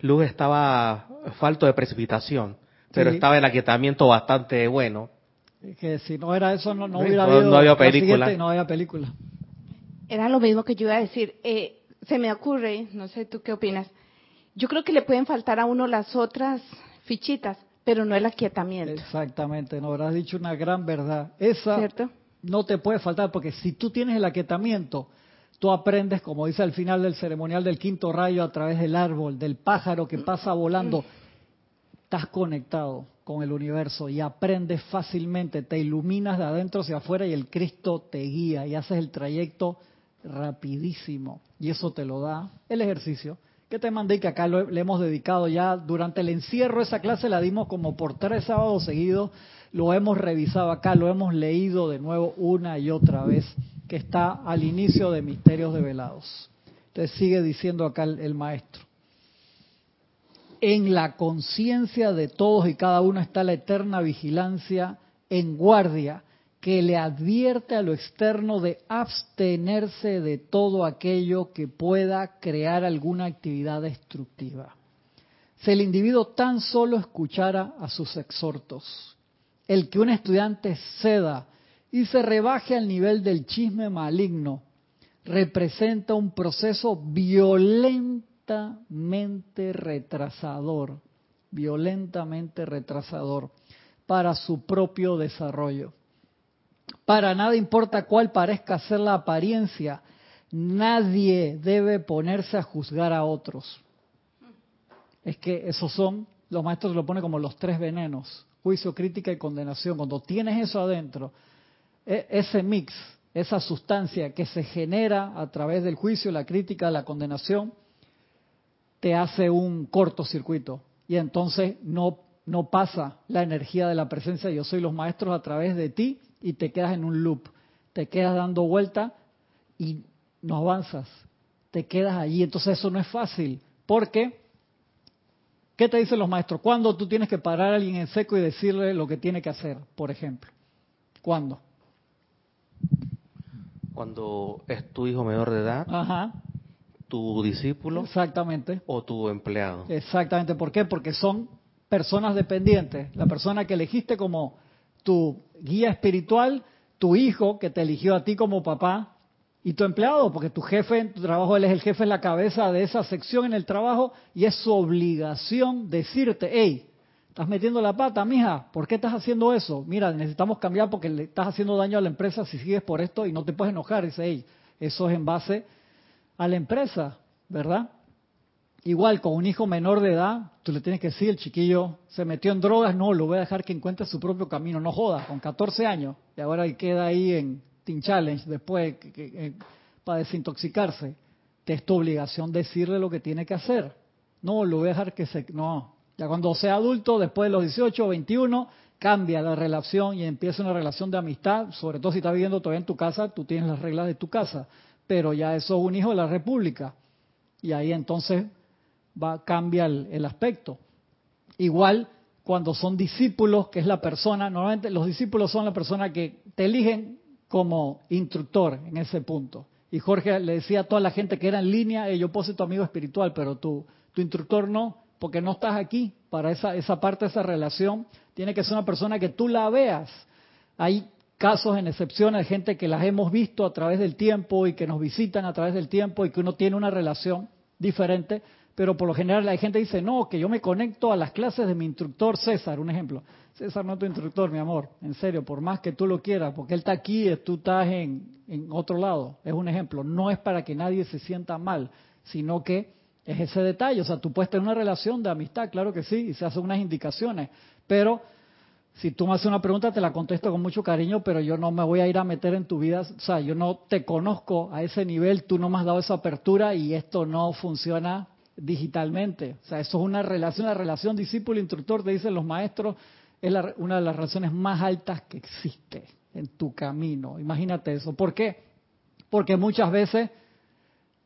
Luz estaba falto de precipitación, pero estaba en aquietamiento bastante bueno. Que si no era eso, no, hubiera habido no había película. no había película. Era lo mismo que yo iba a decir. Eh, se me ocurre, no sé tú qué opinas. Yo creo que le pueden faltar a uno las otras fichitas pero no el aquietamiento. Exactamente, no habrás dicho una gran verdad. Esa no te puede faltar porque si tú tienes el aquietamiento, tú aprendes, como dice al final del ceremonial del quinto rayo, a través del árbol, del pájaro que pasa volando. estás conectado con el universo y aprendes fácilmente, te iluminas de adentro hacia afuera y el Cristo te guía y haces el trayecto rapidísimo. Y eso te lo da el ejercicio que te mandé que acá le hemos dedicado ya durante el encierro, esa clase la dimos como por tres sábados seguidos, lo hemos revisado acá, lo hemos leído de nuevo una y otra vez, que está al inicio de Misterios Develados. Entonces sigue diciendo acá el maestro. En la conciencia de todos y cada uno está la eterna vigilancia en guardia que le advierte a lo externo de abstenerse de todo aquello que pueda crear alguna actividad destructiva. Si el individuo tan solo escuchara a sus exhortos, el que un estudiante ceda y se rebaje al nivel del chisme maligno, representa un proceso violentamente retrasador, violentamente retrasador para su propio desarrollo. Para nada importa cuál parezca ser la apariencia, nadie debe ponerse a juzgar a otros. Es que esos son, los maestros lo ponen como los tres venenos, juicio, crítica y condenación. Cuando tienes eso adentro, e, ese mix, esa sustancia que se genera a través del juicio, la crítica, la condenación, te hace un cortocircuito y entonces no, no pasa la energía de la presencia yo soy los maestros a través de ti y te quedas en un loop, te quedas dando vuelta y no avanzas, te quedas allí. Entonces eso no es fácil, porque ¿qué te dicen los maestros? ¿Cuándo tú tienes que parar a alguien en seco y decirle lo que tiene que hacer, por ejemplo? ¿Cuándo? Cuando es tu hijo menor de edad. Ajá tu discípulo Exactamente. o tu empleado. Exactamente. ¿Por qué? Porque son personas dependientes. La persona que elegiste como tu guía espiritual, tu hijo que te eligió a ti como papá y tu empleado, porque tu jefe en tu trabajo, él es el jefe, en la cabeza de esa sección en el trabajo y es su obligación decirte, hey, estás metiendo la pata, mija, ¿por qué estás haciendo eso? Mira, necesitamos cambiar porque le estás haciendo daño a la empresa si sigues por esto y no te puedes enojar. Dice, hey, eso es en base a la empresa, ¿verdad? Igual con un hijo menor de edad, tú le tienes que decir, el chiquillo se metió en drogas, no, lo voy a dejar que encuentre su propio camino, no joda, con 14 años, y ahora queda ahí en Teen Challenge después para desintoxicarse. Te es tu obligación decirle lo que tiene que hacer. No, lo voy a dejar que se... No, ya cuando sea adulto, después de los 18 o 21, cambia la relación y empieza una relación de amistad, sobre todo si está viviendo todavía en tu casa, tú tienes las reglas de tu casa pero ya eso es un hijo de la República. Y ahí entonces va cambia el, el aspecto. Igual cuando son discípulos, que es la persona, normalmente los discípulos son la persona que te eligen como instructor en ese punto. Y Jorge le decía a toda la gente que era en línea, yo puedo ser tu amigo espiritual, pero tu, tu instructor no, porque no estás aquí para esa, esa parte, esa relación. Tiene que ser una persona que tú la veas. Hay casos en excepción de gente que las hemos visto a través del tiempo y que nos visitan a través del tiempo y que uno tiene una relación diferente, pero por lo general la gente dice, no, que yo me conecto a las clases de mi instructor César, un ejemplo. César no es tu instructor, mi amor, en serio, por más que tú lo quieras, porque él está aquí tú estás en, en otro lado, es un ejemplo. No es para que nadie se sienta mal, sino que es ese detalle. O sea, tú puedes tener una relación de amistad, claro que sí, y se hacen unas indicaciones, pero si tú me haces una pregunta, te la contesto con mucho cariño, pero yo no me voy a ir a meter en tu vida. O sea, yo no te conozco a ese nivel, tú no me has dado esa apertura y esto no funciona digitalmente. O sea, eso es una relación, la relación discípulo-instructor, te dicen los maestros, es una de las relaciones más altas que existe en tu camino. Imagínate eso. ¿Por qué? Porque muchas veces,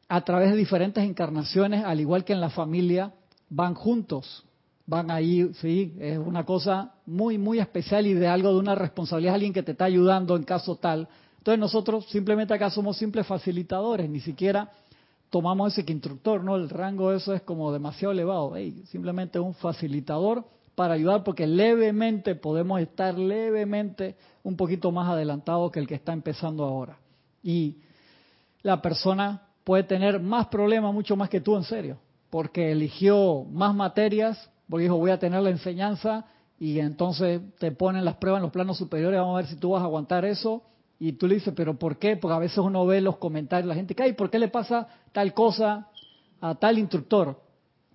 a través de diferentes encarnaciones, al igual que en la familia, van juntos van ahí, sí, es una cosa muy, muy especial y de algo de una responsabilidad, alguien que te está ayudando en caso tal. Entonces nosotros simplemente acá somos simples facilitadores, ni siquiera tomamos ese que instructor, ¿no? El rango de eso es como demasiado elevado. simplemente un facilitador para ayudar porque levemente podemos estar levemente un poquito más adelantado que el que está empezando ahora. Y la persona puede tener más problemas, mucho más que tú en serio, porque eligió más materias porque dijo, voy a tener la enseñanza y entonces te ponen las pruebas en los planos superiores, vamos a ver si tú vas a aguantar eso. Y tú le dices, pero ¿por qué? Porque a veces uno ve los comentarios, la gente, ¿qué? ¿Por qué le pasa tal cosa a tal instructor?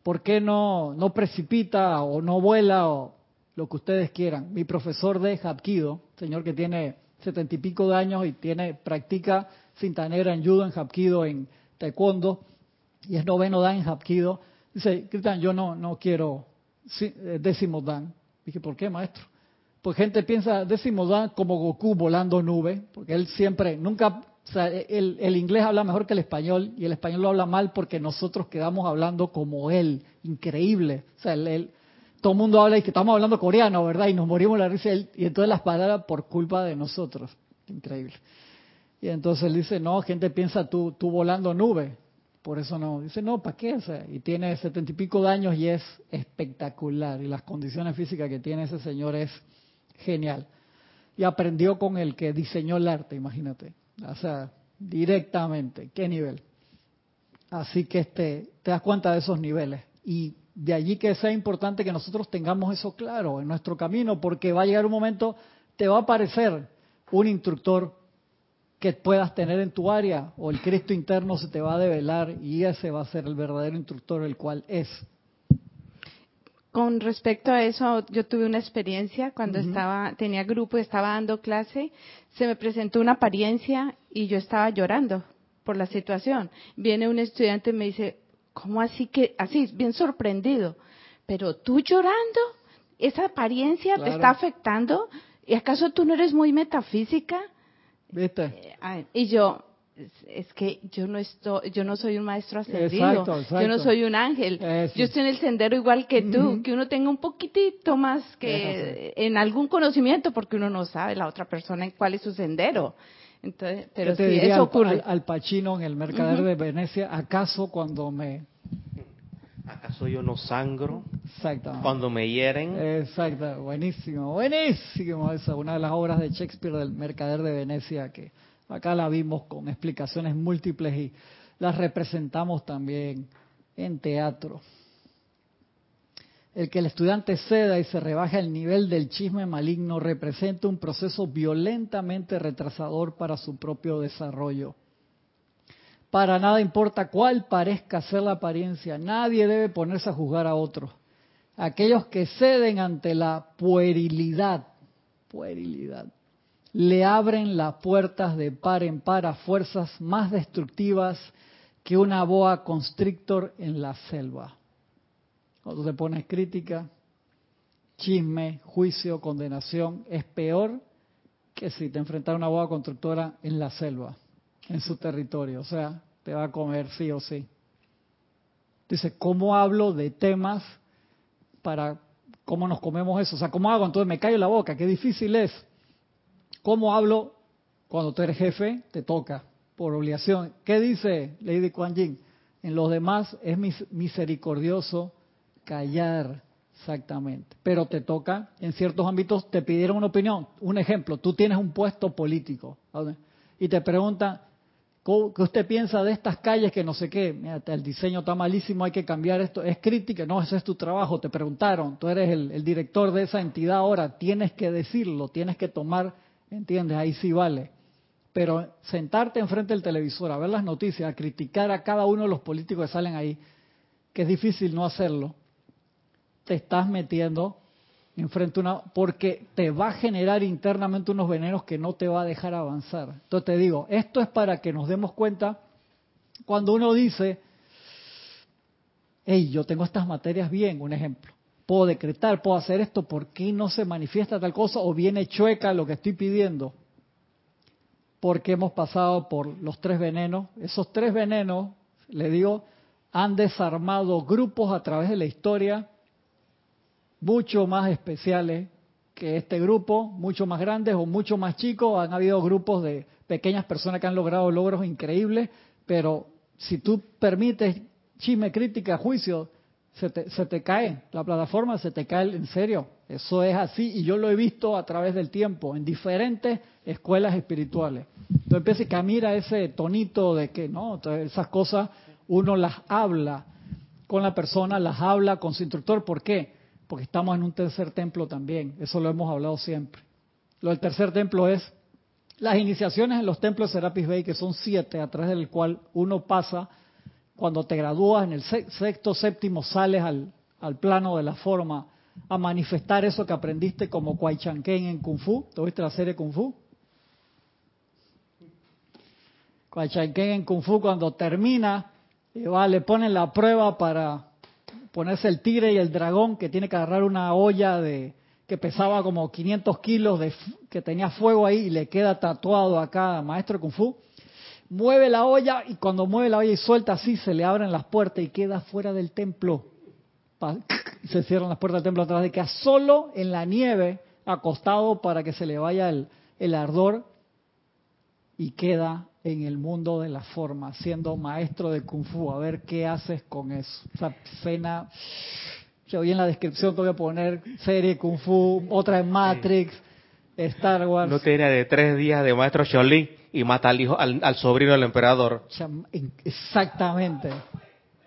¿Por qué no, no precipita o no vuela o lo que ustedes quieran? Mi profesor de Hapkido, señor que tiene setenta y pico de años y tiene practica cinta negra en judo, en Hapkido, en taekwondo y es noveno dan en Hapkido, dice, Cristian, yo no, no quiero eh, décimo dan. Dije, ¿por qué, maestro? Pues gente piensa décimo dan como Goku volando nube, porque él siempre, nunca, o sea, el, el, inglés habla mejor que el español y el español lo habla mal porque nosotros quedamos hablando como él, increíble. O sea, él, todo el mundo habla y que estamos hablando coreano, ¿verdad? Y nos morimos la risa y entonces las palabras por culpa de nosotros. Increíble. Y entonces él dice, no, gente piensa tú, tú volando nube. Por eso no. Dice, no, ¿para qué? O y tiene setenta y pico de años y es espectacular. Y las condiciones físicas que tiene ese señor es genial. Y aprendió con el que diseñó el arte, imagínate. O sea, directamente. ¿Qué nivel? Así que este, te das cuenta de esos niveles. Y de allí que sea importante que nosotros tengamos eso claro en nuestro camino, porque va a llegar un momento, te va a aparecer un instructor que puedas tener en tu área o el Cristo interno se te va a develar y ese va a ser el verdadero instructor, el cual es. Con respecto a eso, yo tuve una experiencia cuando estaba, tenía grupo y estaba dando clase, se me presentó una apariencia y yo estaba llorando por la situación. Viene un estudiante y me dice, ¿cómo así que, así, bien sorprendido? Pero tú llorando, esa apariencia te está afectando, ¿y acaso tú no eres muy metafísica? Eh, y yo, es que yo no estoy, yo no soy un maestro ascendido, yo no soy un ángel, yo estoy en el sendero igual que tú, que uno tenga un poquitito más que en algún conocimiento, porque uno no sabe la otra persona en cuál es su sendero. Entonces, pero si eso al, ocurre. Al, Pachino en el Mercader de Venecia, ¿acaso cuando me ¿Acaso yo no sangro cuando me hieren? Exacto, buenísimo, buenísimo. Esa una de las obras de Shakespeare del Mercader de Venecia que acá la vimos con explicaciones múltiples y las representamos también en teatro. El que el estudiante ceda y se rebaje el nivel del chisme maligno representa un proceso violentamente retrasador para su propio desarrollo. Para nada importa cuál parezca ser la apariencia, nadie debe ponerse a juzgar a otros. Aquellos que ceden ante la puerilidad, puerilidad, le abren las puertas de par en par a fuerzas más destructivas que una boa constrictor en la selva. Cuando te pones crítica, chisme, juicio, condenación, es peor que si te enfrentara una boa constructora en la selva en su territorio, o sea, te va a comer sí o sí. Dice, ¿cómo hablo de temas para cómo nos comemos eso? O sea, ¿cómo hago? Entonces me callo la boca, qué difícil es. ¿Cómo hablo cuando tú eres jefe? Te toca, por obligación. ¿Qué dice Lady Kuan Yin? En los demás es misericordioso callar, exactamente. Pero te toca, en ciertos ámbitos, te pidieron una opinión. Un ejemplo, tú tienes un puesto político y te preguntan, ¿Qué usted piensa de estas calles que no sé qué? Mira, el diseño está malísimo, hay que cambiar esto. Es crítica, no, ese es tu trabajo, te preguntaron, tú eres el, director de esa entidad ahora, tienes que decirlo, tienes que tomar, ¿entiendes? Ahí sí vale. Pero sentarte enfrente del televisor, a ver las noticias, a criticar a cada uno de los políticos que salen ahí, que es difícil no hacerlo, te estás metiendo enfrente una porque te va a generar internamente unos venenos que no te va a dejar avanzar. Entonces te digo, esto es para que nos demos cuenta cuando uno dice, hey, yo tengo estas materias bien, un ejemplo, puedo decretar, puedo hacer esto, ¿por qué no se manifiesta tal cosa o viene chueca lo que estoy pidiendo? Porque hemos pasado por los tres venenos. Esos tres venenos, le digo, han desarmado grupos a través de la historia mucho más especiales que este grupo, mucho más grandes o mucho más chicos. Han habido grupos de pequeñas personas que han logrado logros increíbles, pero si tú permites chisme, crítica, juicio, se te, se te cae, la plataforma se te cae en serio. Eso es así y yo lo he visto a través del tiempo en diferentes escuelas espirituales. Entonces empieza a mira ese tonito de que no, esas cosas uno las habla con la persona, las habla con su instructor. ¿Por qué? porque estamos en un tercer templo también, eso lo hemos hablado siempre. Lo del tercer templo es las iniciaciones en los templos de Serapis Bay, que son siete, a través del cual uno pasa cuando te gradúas en el sexto, séptimo, sales al, al plano de la forma a manifestar eso que aprendiste como Kwai Chanken en Kung Fu. ¿Te viste la serie Kung Fu? Kwai Chanken en Kung Fu cuando termina, y va, le ponen la prueba para ponerse el tigre y el dragón que tiene que agarrar una olla de que pesaba como 500 kilos de que tenía fuego ahí y le queda tatuado acá maestro Kung Fu mueve la olla y cuando mueve la olla y suelta así, se le abren las puertas y queda fuera del templo. <laughs> Se cierran las puertas del templo atrás de que solo en la nieve, acostado para que se le vaya el, el ardor y queda en el mundo de la forma, siendo maestro de Kung Fu. A ver qué haces con eso. Esa escena, yo vi en la descripción te voy a poner serie Kung Fu, otra en Matrix, Star Wars. No tiene de tres días de maestro Shaolin y mata al hijo, al, sobrino del emperador. Exactamente.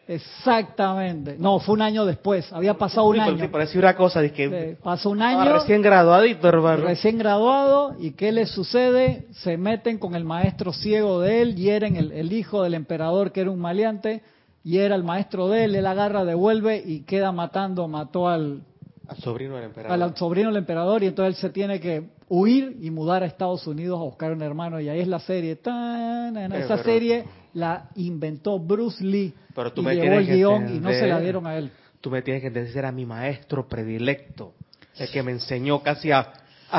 Exactamente. No, fue un año después. Había pasado un año. Parece una cosa que pasó un año. Recién graduadito, hermano. Recién graduado. ¿Y qué le sucede? Se meten con el maestro ciego de él, hieren el, el hijo del emperador que era un maleante, y era el maestro de él, él agarra, devuelve y queda matando, mató al, al sobrino del emperador. Al sobrino del emperador y entonces él se tiene que huir y mudar a Estados Unidos a buscar un hermano y ahí es la serie. esa serie la inventó Bruce Lee pero tú y me llevó el guion y no se la dieron a él. Tú me tienes que entender, era mi maestro predilecto, el que me enseñó casi a,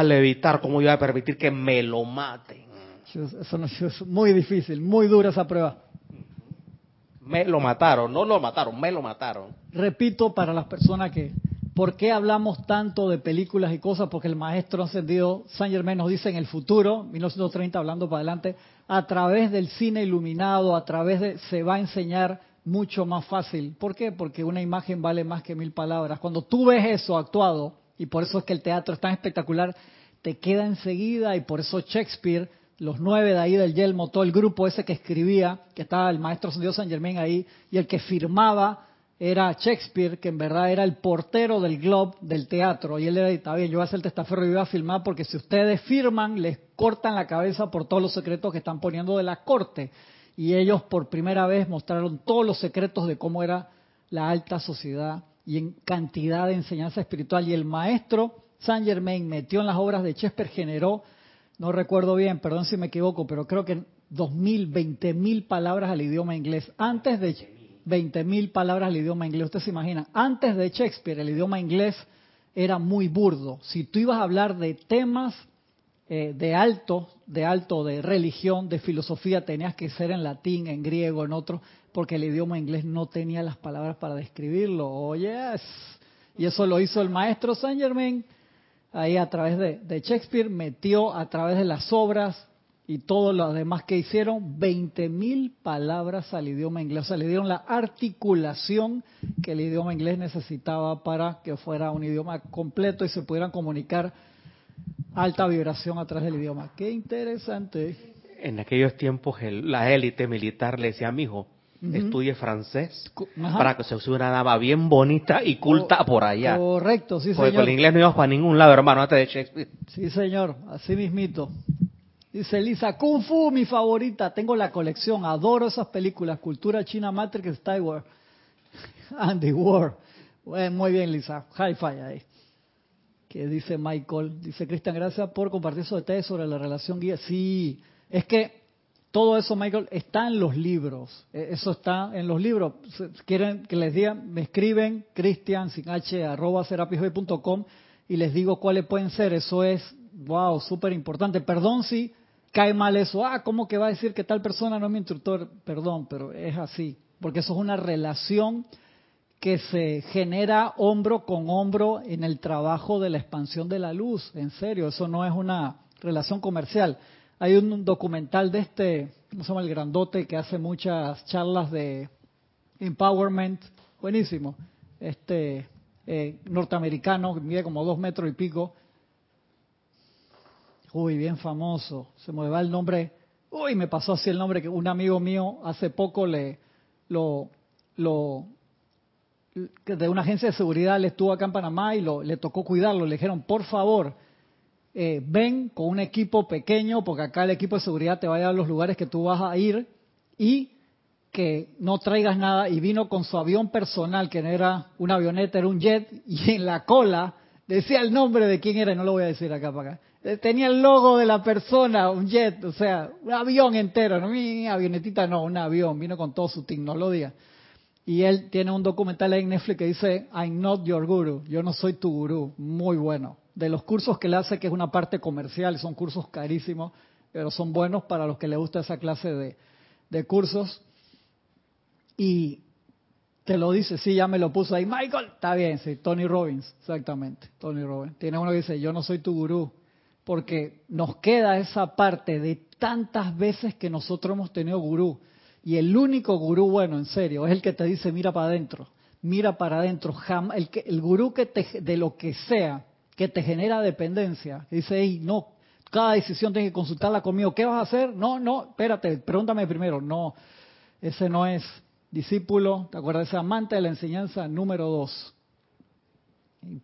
levitar cómo iba a permitir que me lo maten. Eso no, es muy difícil, muy dura esa prueba. Me lo mataron, no lo mataron, me lo mataron. Repito para las personas que ¿Por qué hablamos tanto de películas y cosas? Porque el maestro ascendido Saint Germain nos dice en el futuro, 1930 hablando para adelante, a través del cine iluminado, a través de, se va a enseñar mucho más fácil. ¿Por qué? Porque una imagen vale más que mil palabras. Cuando tú ves eso actuado, y por eso es que el teatro es tan espectacular, te queda enseguida y por eso Shakespeare, los nueve de ahí del Yelmo, todo el grupo ese que escribía, que estaba el maestro ascendido Saint Germain ahí, y el que firmaba era Shakespeare, que en verdad era el portero del Globe del teatro, y él era, está bien, yo voy a hacer el testaferro y voy a filmar porque si ustedes firman, les cortan la cabeza por todos los secretos que están poniendo de la corte. Y ellos por primera vez mostraron todos los secretos de cómo era la alta sociedad y en cantidad de enseñanza espiritual. Y el maestro Saint Germain metió en las obras de Shakespeare, generó, no recuerdo bien, perdón si me equivoco, pero creo que dos mil, veinte mil palabras al idioma inglés. Antes de 20.000 palabras al idioma inglés. Usted se imagina, antes de Shakespeare el idioma inglés era muy burdo. Si tú ibas a hablar de temas eh, de alto, de alto, de religión, de filosofía, tenías que ser en latín, en griego, en otro, porque el idioma inglés no tenía las palabras para describirlo. Oh, yes. Y eso lo hizo el maestro Saint Germain ahí a través de Shakespeare, metió a través de las obras y todo lo demás que hicieron, 20.000 palabras al idioma inglés. O sea, le dieron la articulación que el idioma inglés necesitaba para que fuera un idioma completo y se pudieran comunicar alta vibración a través del idioma. Qué interesante. En aquellos tiempos la élite militar le decía a mi hijo, estudie francés para que se use una dama bien bonita y culta por allá. Correcto, sí, señor. Porque con el inglés no ibas para ningún lado, hermano, antes de Shakespeare. Sí, señor, así mismito. Dice Lisa, Kung Fu, mi favorita. Tengo la colección, adoro esas películas. Cultura China Matrix, Star. <laughs> Andy War. muy bien, Lisa. High five ahí. Que dice Michael. Dice Cristian, gracias por compartir esos detalles sobre la relación guía. Sí, es que todo eso, Michael, está en los libros. E, eso está en los libros. Quieren que les diga, me escriben cristian sin h arroba y les digo cuáles pueden ser. Eso es, wow, súper importante. Perdón si cae mal eso. Ah, ¿cómo que va a decir que tal persona no es mi instructor? Perdón, pero es así. Porque eso es una relación que se genera hombro con hombro en el trabajo de la expansión de la luz. En serio, eso no es una relación comercial. Hay un documental de este, ¿cómo se llama? El grandote que hace muchas charlas de empowerment. Buenísimo. Este eh, norteamericano, mide como dos metros y pico Uy, bien famoso. Se me va el nombre. Uy, me pasó así el nombre que un amigo mío hace poco le lo lo de una agencia de seguridad le estuvo acá en Panamá y lo, le tocó cuidarlo. Le dijeron, por favor, eh, ven con un equipo pequeño, porque acá el equipo de seguridad te va a a los lugares que tú vas a ir y que no traigas nada y vino con su avión personal, que no era una avioneta, era un jet, y en la cola decía el nombre de quién era, no lo voy a decir acá para acá. Tenía el logo de la persona, un jet, o sea, un avión entero, no mi avionetita, no, un avión, vino con toda su tecnología. Y él tiene un documental en Netflix que dice, I'm not your guru, yo no soy tu gurú, muy bueno. De los cursos que le hace, que es una parte comercial, son cursos carísimos, pero son buenos para los que les gusta esa clase de, de cursos. Y te lo dice, sí, ya me lo puso ahí, Michael, está bien, sí, Tony Robbins, exactamente, Tony Robbins. Tiene uno que dice, yo no soy tu gurú, porque nos queda esa parte de tantas veces que nosotros hemos tenido gurú. Y el único gurú bueno, en serio, es el que te dice mira para adentro, mira para adentro. El, que, el gurú que te, de lo que sea, que te genera dependencia, dice, hey, no, cada decisión tienes que consultarla conmigo. ¿Qué vas a hacer? No, no, espérate, pregúntame primero. No, ese no es discípulo. ¿Te acuerdas? Ese amante de la enseñanza número dos.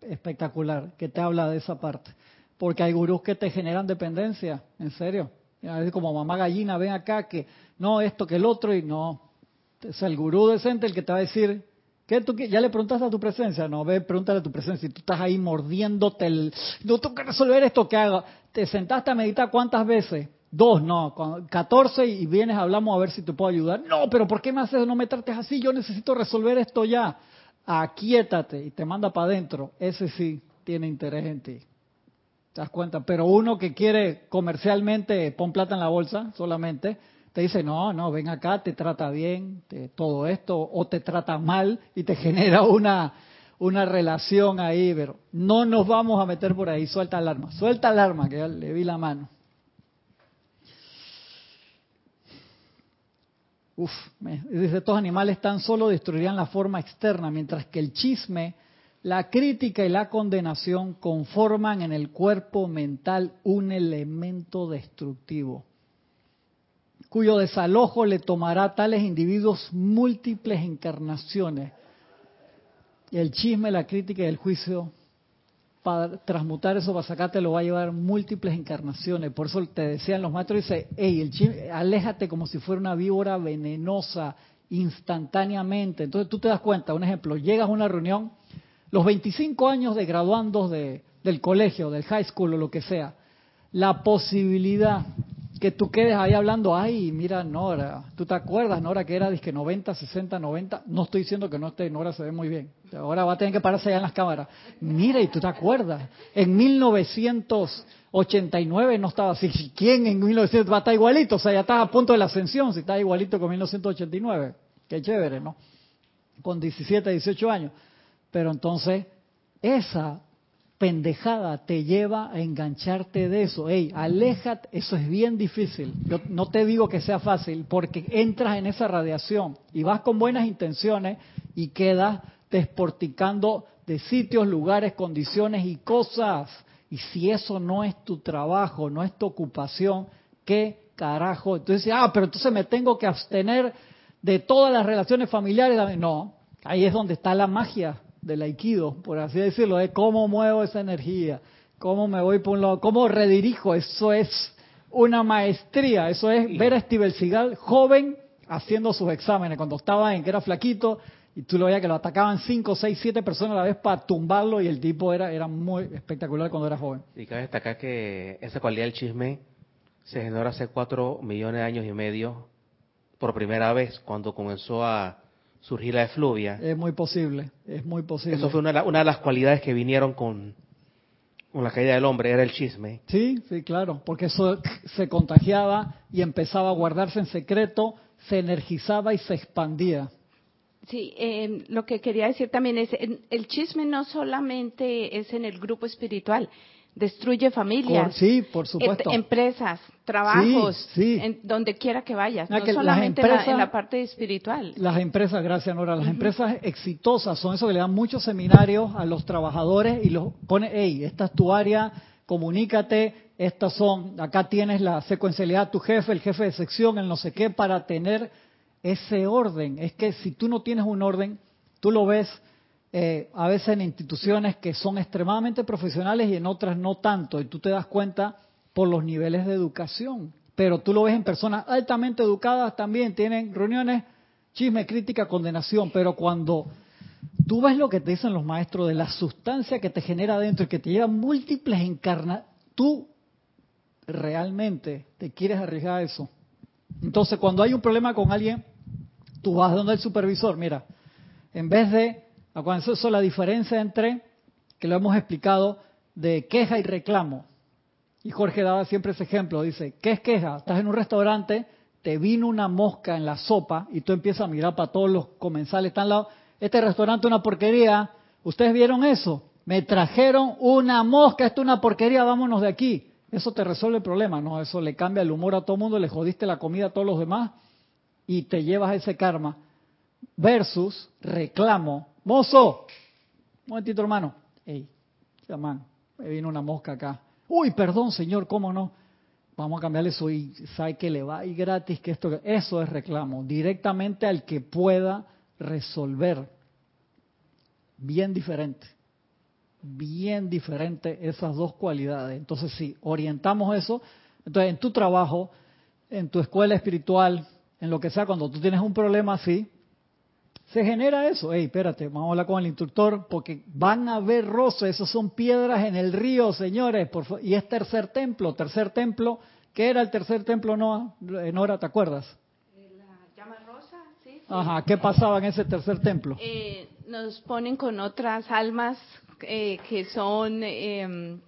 Espectacular, que te habla de esa parte. Porque hay gurús que te generan dependencia, en serio. Es como mamá gallina, ven acá, que no, esto, que el otro, y no. Es el gurú decente el que te va a decir, ¿qué tú ¿Ya le preguntaste a tu presencia? No, ve, pregúntale a tu presencia. Y tú estás ahí mordiéndote el, no tengo que resolver esto, ¿qué hago? Te sentaste a meditar cuántas veces? Dos, no, catorce y vienes, hablamos a ver si te puedo ayudar. No, pero ¿por qué me haces no me trates así? Yo necesito resolver esto ya. Aquíétate y te manda para adentro. Ese sí tiene interés en ti. ¿Te das cuenta? Pero uno que quiere comercialmente pon plata en la bolsa solamente, te dice, no, no, ven acá, te trata bien, todo esto, o te trata mal y te <laughs> genera una, una relación ahí, pero no nos vamos a meter por ahí, suelta alarma, suelta alarma, que ya le vi la mano. Uf, me, dice, estos animales tan solo destruirían la forma externa, mientras que el chisme, la crítica y la condenación conforman en el cuerpo mental un elemento destructivo, cuyo desalojo le tomará a tales individuos múltiples encarnaciones. El chisme, la crítica y el juicio para transmutar eso, para sacarte, lo va a llevar múltiples encarnaciones. Por eso te decían los maestros, dice, hey, el chisme, aléjate como si fuera una víbora venenosa instantáneamente. Entonces tú te das cuenta, un ejemplo, llegas a una reunión, los 25 años de graduandos de, del colegio, del high school o lo que sea, la posibilidad que tú quedes ahí hablando, ay, mira Nora, ¿tú te acuerdas Nora que era disque 90, 60, 90? No estoy diciendo que no esté, Nora se ve muy bien. Ahora va a tener que pararse allá en las cámaras. Mira, y tú te acuerdas, en 1989 no estaba así. ¿Quién en 1900 va a estar igualito? O sea, ya estás a punto de la ascensión si estás igualito con 1989. Qué chévere, ¿no? Con 17, 18 años. Pero entonces, esa pendejada te lleva a engancharte de eso. Ey, aléjate, eso es bien difícil. Yo no te digo que sea fácil, porque entras en esa radiación y vas con buenas intenciones y quedas desporticando de sitios, lugares, condiciones y cosas. Y si eso no es tu trabajo, no es tu ocupación, ¿qué carajo? Entonces, ah, pero entonces me tengo que abstener de todas las relaciones familiares. No, ahí es donde está la magia del aikido, por así decirlo, de cómo muevo esa energía, cómo me voy por un lado, cómo redirijo, eso es una maestría, eso es ver a Steven Seagal joven haciendo sus exámenes, cuando estaba en que era flaquito, y tú lo veías que lo atacaban cinco, seis, siete personas a la vez para tumbarlo y el tipo era, era muy espectacular cuando era joven. Y cabe destacar que esa cualidad del chisme se generó hace cuatro millones de años y medio por primera vez cuando comenzó a surgir la efluvia. Es muy posible, es muy posible. Eso fue una, de la- una de las cualidades que vinieron con, con la caída del hombre, era el chisme. Sí, sí, claro, porque eso se contagiaba y empezaba a guardarse en secreto, se energizaba y se expandía. Sí, eh, lo que quería decir también es, en- el chisme no solamente es en el grupo espiritual, destruye familias, Por- sí, por supuesto. et- empresas, trabajos, Sí, sí. en donde quiera que vayas, no que solamente en la- en la parte espiritual. Las empresas, gracias Nora, las empresas exitosas son eso que le dan muchos seminarios a los trabajadores y los pone, hey, esta es tu área, comunícate, estas son, acá tienes la secuencialidad, tu jefe, el jefe de sección, el no sé qué, para tener ese orden. Es que si tú no tienes un orden, tú lo ves eh, a veces en instituciones que son extremadamente profesionales y en otras no tanto, y tú te das cuenta por los niveles de educación. Pero tú lo ves en personas altamente educadas también, tienen reuniones chisme, crítica, condenación, pero cuando tú ves lo que te dicen los maestros de la sustancia que te genera adentro y que te lleva múltiples encarnaciones, tú realmente te quieres arriesgar a eso. Entonces, cuando hay un problema con alguien, tú vas donde el supervisor, mira, en vez de, acuérdense eso, la diferencia entre, que lo hemos explicado, de queja y reclamo. Y Jorge daba siempre ese ejemplo, dice, ¿qué es queja? Estás en un restaurante, te vino una mosca en la sopa y tú empiezas a mirar para todos los comensales, están al lado, este restaurante es una porquería, ¿ustedes vieron eso? Me trajeron una mosca, esto es una porquería, vámonos de aquí. Eso te resuelve el problema, ¿no? Eso le cambia el humor a todo el mundo, le jodiste la comida a todos los demás y te llevas ese karma. Versus reclamo. Mozo, un momentito hermano. Ey, llaman, me vino una mosca acá. Uy, perdón señor, ¿cómo no? Vamos a cambiarle eso y sabe que le va y gratis, que esto, eso es reclamo. Directamente al que pueda resolver. Bien diferente bien diferente esas dos cualidades. Entonces, si orientamos eso, entonces en tu trabajo, en tu escuela espiritual, en lo que sea, cuando tú tienes un problema así, se genera eso. Hey, espérate, vamos a hablar con el instructor porque van a ver roces, esos son piedras en el río, señores. Por y es tercer templo, tercer templo. ¿Qué era el tercer templo, Noah? Nora, ¿te acuerdas? La llama rosa, sí. Ajá, ¿qué pasaba en ese tercer templo? Eh, nos ponen con otras almas eh, que son eh,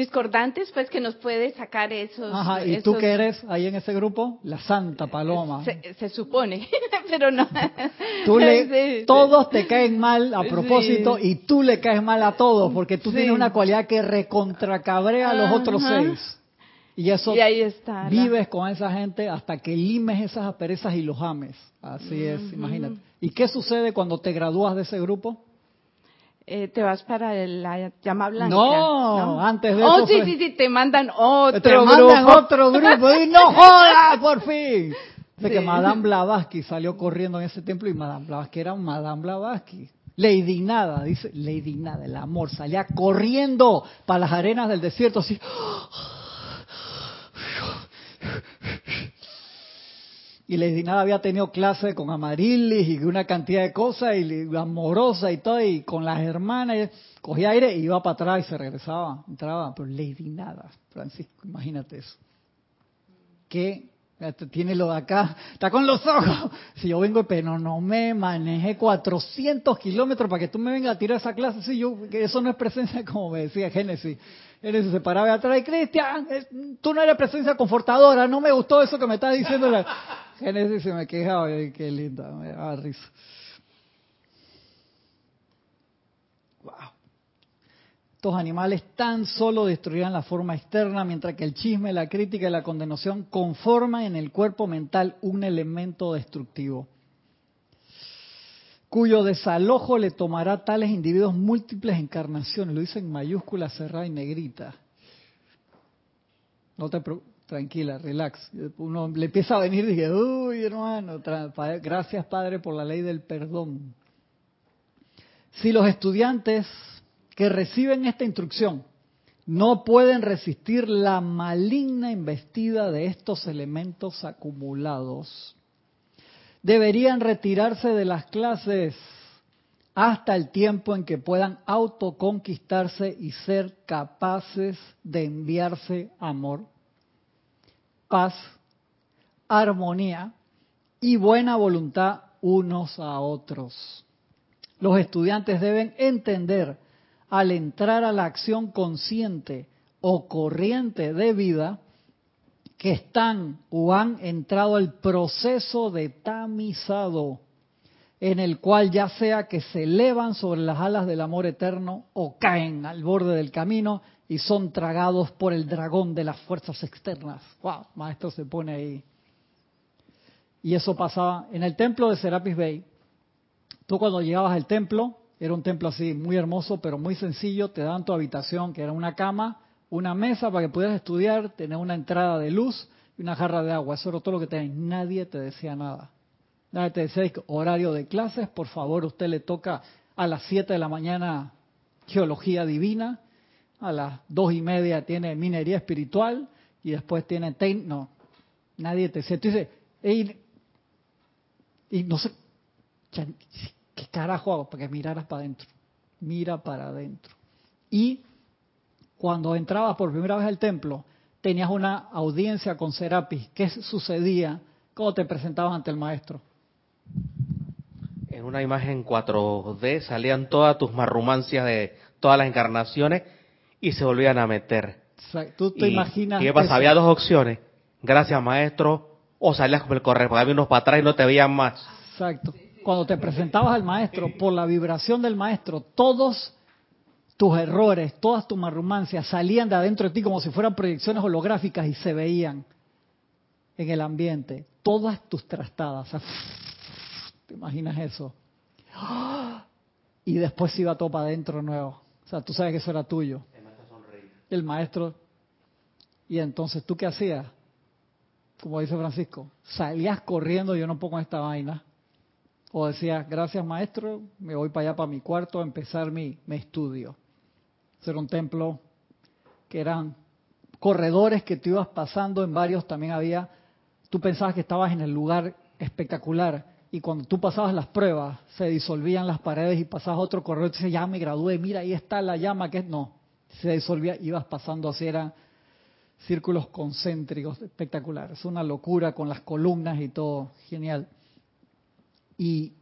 discordantes, pues que nos puede sacar esos. Ajá, ¿y tú qué eres ahí en ese grupo? La Santa Paloma. Se, supone, <laughs> pero no. Tú le, <laughs> Todos te caen mal a propósito y tú le caes mal a todos porque tú tienes una cualidad que recontracabrea a los otros seis. Y eso y ahí está, vives con esa gente hasta que limes esas asperezas y los ames. Así es, imagínate. ¿Y qué sucede cuando te gradúas de ese grupo? Eh, te vas para la llama blanca. No, antes de oh, eso. Oh, sí, sí, sí, te mandan otro te mandan otro grupo. y no <laughs> jodas, por fin. De que Madame Blavatsky salió corriendo en ese templo y Madame Blavatsky era Madame Blavatsky. Lady Nada, dice Lady Nada, el amor, salía corriendo para las arenas del desierto así. Y Lady Nada había tenido clase con Amarilis y una cantidad de cosas y amorosa y todo y con las hermanas cogía aire y iba para atrás y se regresaba, entraba, pero Lady Nada, Francisco, imagínate eso. Que tiene lo de acá, está con los ojos. Si yo vengo, pero no me manejé 400 kilómetros para que tú me vengas a tirar esa clase, sí, yo, eso no es presencia <laughs> como me decía Génesis. Génesis se paraba atrás y Cristian, tú no eres presencia confortadora, no me gustó eso que me estás diciendo. Génesis se me quejaba, qué linda, me daba risa. Wow. Estos animales tan solo destruirán la forma externa, mientras que el chisme, la crítica y la condenación conforman en el cuerpo mental un elemento destructivo, cuyo desalojo le tomará a tales individuos múltiples encarnaciones. Lo dice en mayúscula cerrada y negrita. No te preocupes tranquila, relax. Uno le empieza a venir y dije, uy, hermano, gracias Padre por la ley del perdón. Si los estudiantes que reciben esta instrucción no pueden resistir la maligna investida de estos elementos acumulados, deberían retirarse de las clases hasta el tiempo en que puedan autoconquistarse y ser capaces de enviarse amor paz, armonía y buena voluntad unos a otros. Los estudiantes deben entender al entrar a la acción consciente o corriente de vida que están o han entrado al proceso de tamizado en el cual ya sea que se elevan sobre las alas del amor eterno o caen al borde del camino y son tragados por el dragón de las fuerzas externas. Wow, maestro se pone ahí. Y eso pasaba en el templo de Serapis Bay. Tú cuando llegabas al templo, era un templo así muy hermoso, pero muy sencillo, te daban tu habitación, que era una cama, una mesa para que pudieras estudiar, tener una entrada de luz y una jarra de agua. Eso era todo lo que tenías. Nadie te decía nada. Nadie te decía horario de clases, por favor, usted le toca a las 7 de la mañana geología divina, a las dos y media tiene minería espiritual y después tiene... no, nadie te dice, dices, Y no sé, ¿qué carajo hago? Para que miraras para adentro. Mira para adentro. Y cuando entrabas por primera vez al templo, tenías una audiencia con Serapis. ¿Qué sucedía? ¿Cómo te presentabas ante el maestro? En una imagen 4D salían todas tus marrumancias de todas las encarnaciones y se volvían a meter. O sea, Tú te Y- imaginas. ¿Y qué pasa? Había dos opciones. Gracias, maestro. O salías con el correo, porque había unos para atrás y no te veían más. Exacto. Cuando te presentabas al maestro, por la vibración del maestro, todos tus errores, todas tus marrumancias salían de adentro de ti como si fueran proyecciones holográficas y se veían en el ambiente. Todas tus trastadas. O sea, <laughs> ¿Te imaginas eso? Y después se iba todo para adentro nuevo. O sea, tú sabes que eso era tuyo. El maestro. Y entonces, ¿tú qué hacías? Como dice Francisco, salías corriendo, yo no pongo esta vaina. O decías, gracias maestro, me voy para allá, para mi cuarto, a empezar mi, mi estudio. Ese era un templo que eran corredores que tú ibas pasando, en varios también había, tú pensabas que estabas en el lugar espectacular y cuando tú pasabas las pruebas se disolvían las paredes y pasabas otro corredor y dices, ya me gradué, mira, ahí está la llama que es, no, se disolvía, ibas pasando así, eran círculos concéntricos, espectacular, es una locura con las columnas y todo, genial. Y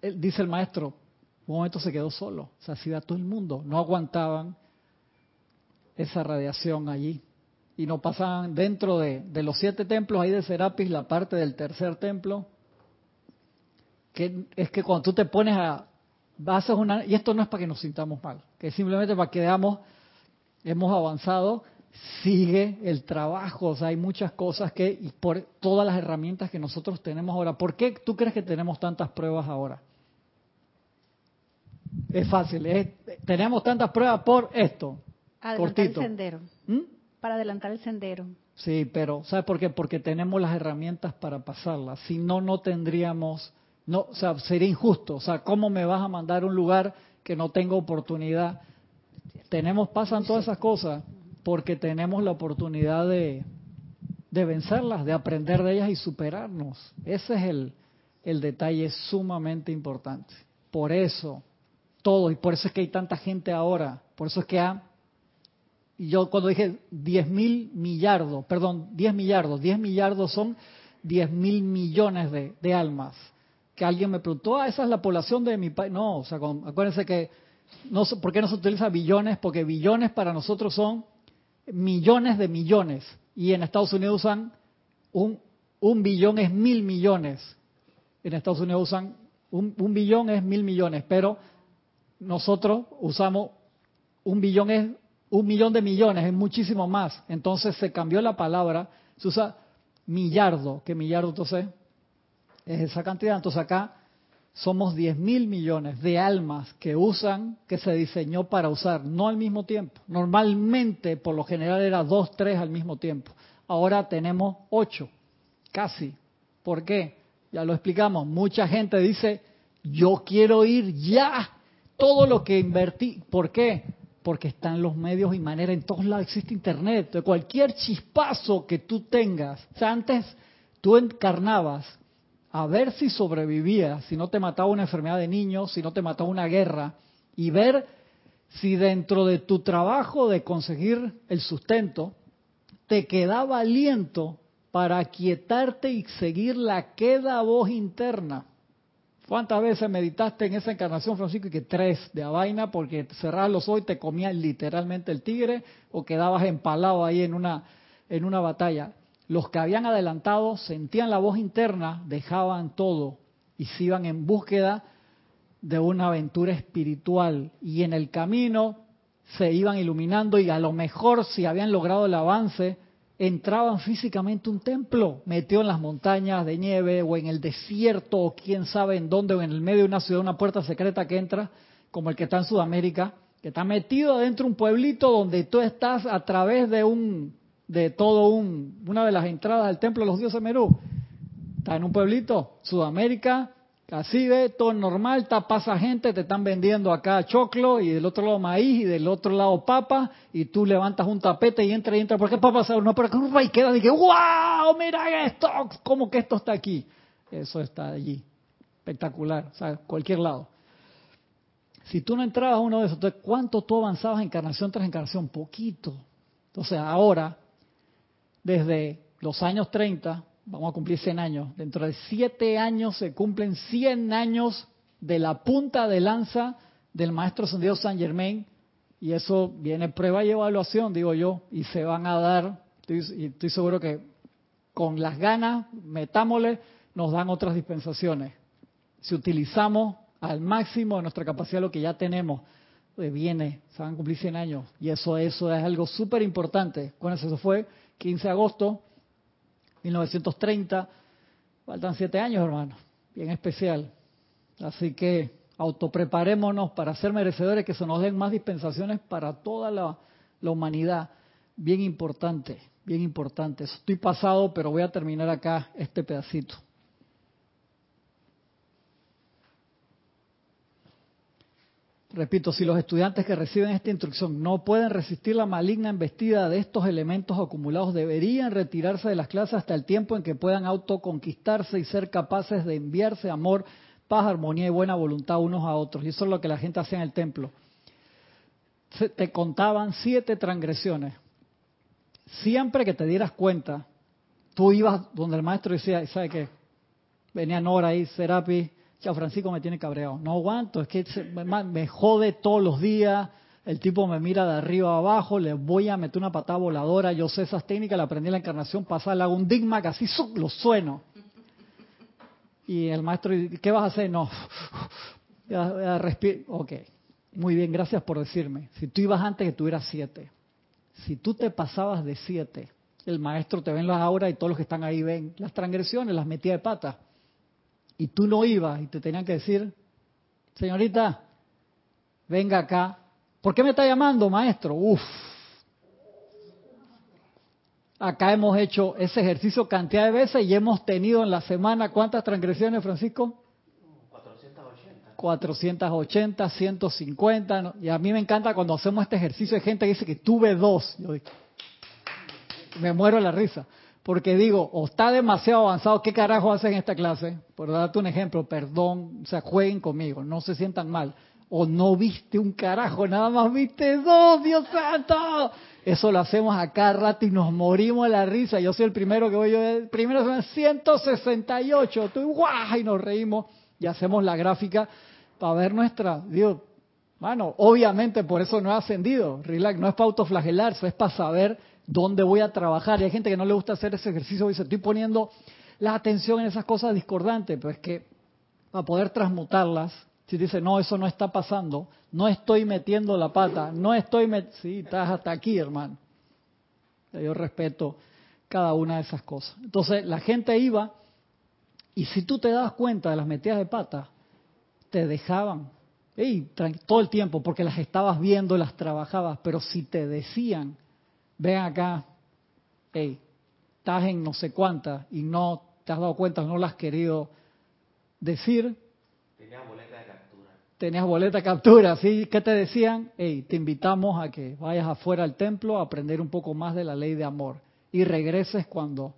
dice el maestro, un momento se quedó solo, o sea, se iba todo el mundo, no aguantaban esa radiación allí. Y no pasaban dentro de, de los siete templos ahí de Serapis, la parte del tercer templo, que es que cuando tú te pones a, haces una, y esto no es para que nos sintamos mal, que es simplemente para que veamos, hemos avanzado, sigue el trabajo, o sea, hay muchas cosas que, y por todas las herramientas que nosotros tenemos ahora, ¿por qué tú crees que tenemos tantas pruebas ahora? Es fácil, es- tenemos tantas pruebas por esto, Adelantar cortito. el sendero. ¿Mm? Para adelantar el sendero. Sí, pero ¿sabes por qué? Porque tenemos las herramientas para pasarlas. Si no, no tendríamos, no, o sea, sería injusto. O sea, ¿cómo me vas a mandar a un lugar que no tengo oportunidad? Tenemos, pasan todas esas cosas porque tenemos la oportunidad de, de vencerlas, de aprender de ellas y superarnos. Ese es el, el detalle sumamente importante. Por eso, todo, y por eso es que hay tanta gente ahora, por eso es que ha yo cuando dije 10 mil millardos, perdón, 10 millardos, 10 millardos son 10 mil millones de, de almas. Que alguien me preguntó, ah, esa es la población de mi país. No, o sea, acuérdense que, no, ¿por qué no se utiliza billones? Porque billones para nosotros son millones de millones. Y en Estados Unidos usan un, un billón es mil millones. En Estados Unidos usan un, un billón es mil millones, pero nosotros usamos un billón es un millón de millones, es muchísimo más. Entonces se cambió la palabra, se usa millardo, que millardo entonces es esa cantidad. Entonces acá somos 10 mil millones de almas que usan, que se diseñó para usar, no al mismo tiempo. Normalmente, por lo general, era dos, tres al mismo tiempo. Ahora tenemos ocho, casi. ¿Por qué? Ya lo explicamos. Mucha gente dice, yo quiero ir ya. Todo lo que invertí. ¿Por qué? Porque están los medios y maneras. En todos lados existe Internet. Cualquier chispazo que tú tengas. O sea, antes tú encarnabas a ver si sobrevivías, si no te mataba una enfermedad de niño, si no te mataba una guerra, y ver si dentro de tu trabajo de conseguir el sustento te quedaba aliento para aquietarte y seguir la queda voz interna. ¿Cuántas veces meditaste en esa encarnación, Francisco? Y que tres de a vaina, porque cerrabas los ojos y te comía literalmente el tigre o quedabas empalado ahí en una, en una batalla. Los que habían adelantado sentían la voz interna, dejaban todo y se iban en búsqueda de una aventura espiritual. Y en el camino se iban iluminando y a lo mejor si habían logrado el avance, entraban físicamente un templo, metido en las montañas de nieve o en el desierto o quién sabe en dónde o en el medio de una ciudad, una puerta secreta que entra, como el que está en Sudamérica, que está metido adentro de un pueblito donde tú estás a través de un de todo un una de las entradas del templo de los dioses Merú. Está en un pueblito, Sudamérica, así ve, todo normal, está, pasa gente, te están vendiendo acá choclo y del otro lado maíz y del otro lado papa y tú levantas un tapete y entra y entra, ¿por qué papa? No, pero y queda y que, wow, mira esto, ¿cómo que esto está aquí? eso está allí. Espectacular, o sea, cualquier lado. Si tú no entrabas a uno de esos, ¿cuánto tú avanzabas encarnación tras encarnación? Poquito. Entonces, ahora, desde los años 30, vamos a cumplir 100 años. Dentro de 7 años se cumplen 100 años de la punta de lanza del maestro ascendido San Germain. Y eso viene prueba y evaluación, digo yo, y se van a dar, estoy, estoy seguro que con las ganas, metámosle, nos dan otras dispensaciones. Si utilizamos al máximo de nuestra capacidad lo que ya tenemos, pues viene, se van a cumplir 100 años. Y eso, eso es algo súper importante. Bueno, eso fue 15 de agosto 1930. Faltan 7 años, hermano. Bien especial. Así que autopreparémonos para ser merecedores que se nos den más dispensaciones para toda la humanidad. Bien importante, bien importante. Estoy pasado, pero voy a terminar acá este pedacito. Repito, si los estudiantes que reciben esta instrucción no pueden resistir la maligna embestida de estos elementos acumulados, deberían retirarse de las clases hasta el tiempo en que puedan autoconquistarse y ser capaces de enviarse amor, paz, armonía y buena voluntad unos a otros. Y eso es lo que la gente hacía en el templo. te contaban siete transgresiones. Siempre que te dieras cuenta, tú ibas donde el maestro decía, ¿sabe qué? Venía Nora ahí, Serapi, Chao Francisco me tiene cabreado. No aguanto, es que me, jode todos los días. El tipo me mira de arriba a abajo, le voy a meter una patada voladora. Yo sé esas técnicas, la aprendí en la encarnación pasada, le hago un digma que así lo sueno. Y el maestro, ¿qué vas a hacer? No. Respiro. Ok. Muy bien, gracias por decirme. Si tú ibas antes que tuvieras siete, si tú te pasabas de siete, el maestro te ven las auras y todos los que están ahí ven las transgresiones, las metía de pata y tú no ibas y te tenían que decir, señorita, venga acá. ¿Por qué me está llamando, maestro? Uf. Acá hemos hecho ese ejercicio cantidad de veces y hemos tenido en la semana, ¿cuántas transgresiones, Francisco? 480. 480, 150. Y a mí me encanta cuando hacemos este ejercicio de gente que dice que tuve dos. Yo me muero de la risa. Porque digo, o está demasiado avanzado, ¿qué carajo hacen en esta clase? Por darte un ejemplo, perdón, o sea, jueguen conmigo, no se sientan mal. O no viste un carajo, nada más viste dos, Dios santo. Eso lo hacemos a cada rato y nos morimos la risa. Yo soy el primero que voy, yo el primero son 168, tú guau, y nos reímos y hacemos la gráfica para ver nuestra, digo, bueno, obviamente por eso no he ascendido, relax, no es para autoflagelarse, es para saber dónde voy a trabajar. Y hay gente que no le gusta hacer ese ejercicio dice, estoy poniendo la atención en esas cosas discordantes, pero es que para poder transmutarlas, si dice, no, eso no está pasando, no estoy metiendo la pata, no estoy metiendo, sí, estás hasta aquí, hermano. Yo respeto cada una de esas cosas. Entonces, la gente iba y si tú te das cuenta de las metidas de pata, te dejaban todo el tiempo porque las estabas viendo, las trabajabas, pero si te decían, ven acá, hey, estás en no sé cuántas y no te has dado cuenta, no lo has querido decir. Tenías boleta de captura. Tenías boleta de captura, ¿sí? ¿Qué te decían? Hey, te invitamos a que vayas afuera al templo a aprender un poco más de la ley de amor y regreses cuando,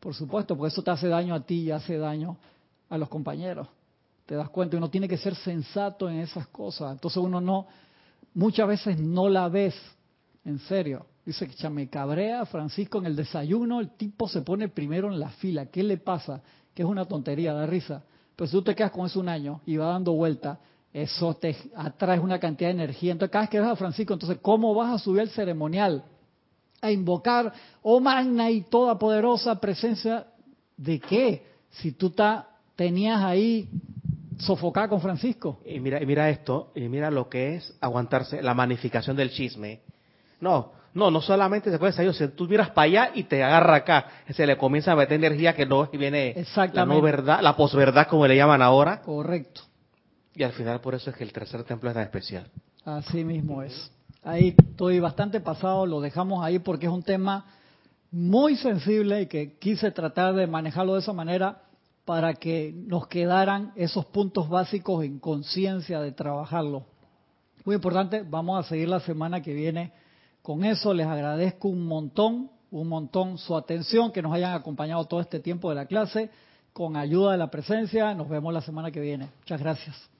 por supuesto, porque eso te hace daño a ti y hace daño a los compañeros. Te das cuenta, uno tiene que ser sensato en esas cosas. Entonces uno no, muchas veces no la ves, en serio. Dice que me cabrea Francisco en el desayuno, el tipo se pone primero en la fila. ¿Qué le pasa? Que es una tontería, da risa. Pero si tú te quedas con eso un año y va dando vuelta, eso te atrae una cantidad de energía. Entonces, cada vez que ves a Francisco, entonces, ¿cómo vas a subir al ceremonial? A invocar, oh magna y toda poderosa presencia, ¿de qué? Si tú ta, tenías ahí sofocada con Francisco. Y mira, y mira esto, y mira lo que es aguantarse la magnificación del chisme. No, no, no solamente se puede salir, si tú miras para allá y te agarra acá, se le comienza a meter energía que no viene la no verdad, la posverdad como le llaman ahora. Correcto. Y al final por eso es que el tercer templo es tan especial. Así mismo es. Ahí estoy bastante pasado, lo dejamos ahí porque es un tema muy sensible y que quise tratar de manejarlo de esa manera para que nos quedaran esos puntos básicos en conciencia de trabajarlo. Muy importante, vamos a seguir la semana que viene con eso les agradezco un montón, un montón su atención, que nos hayan acompañado todo este tiempo de la clase. con ayuda de la presencia. Nos vemos la semana que viene. Muchas gracias.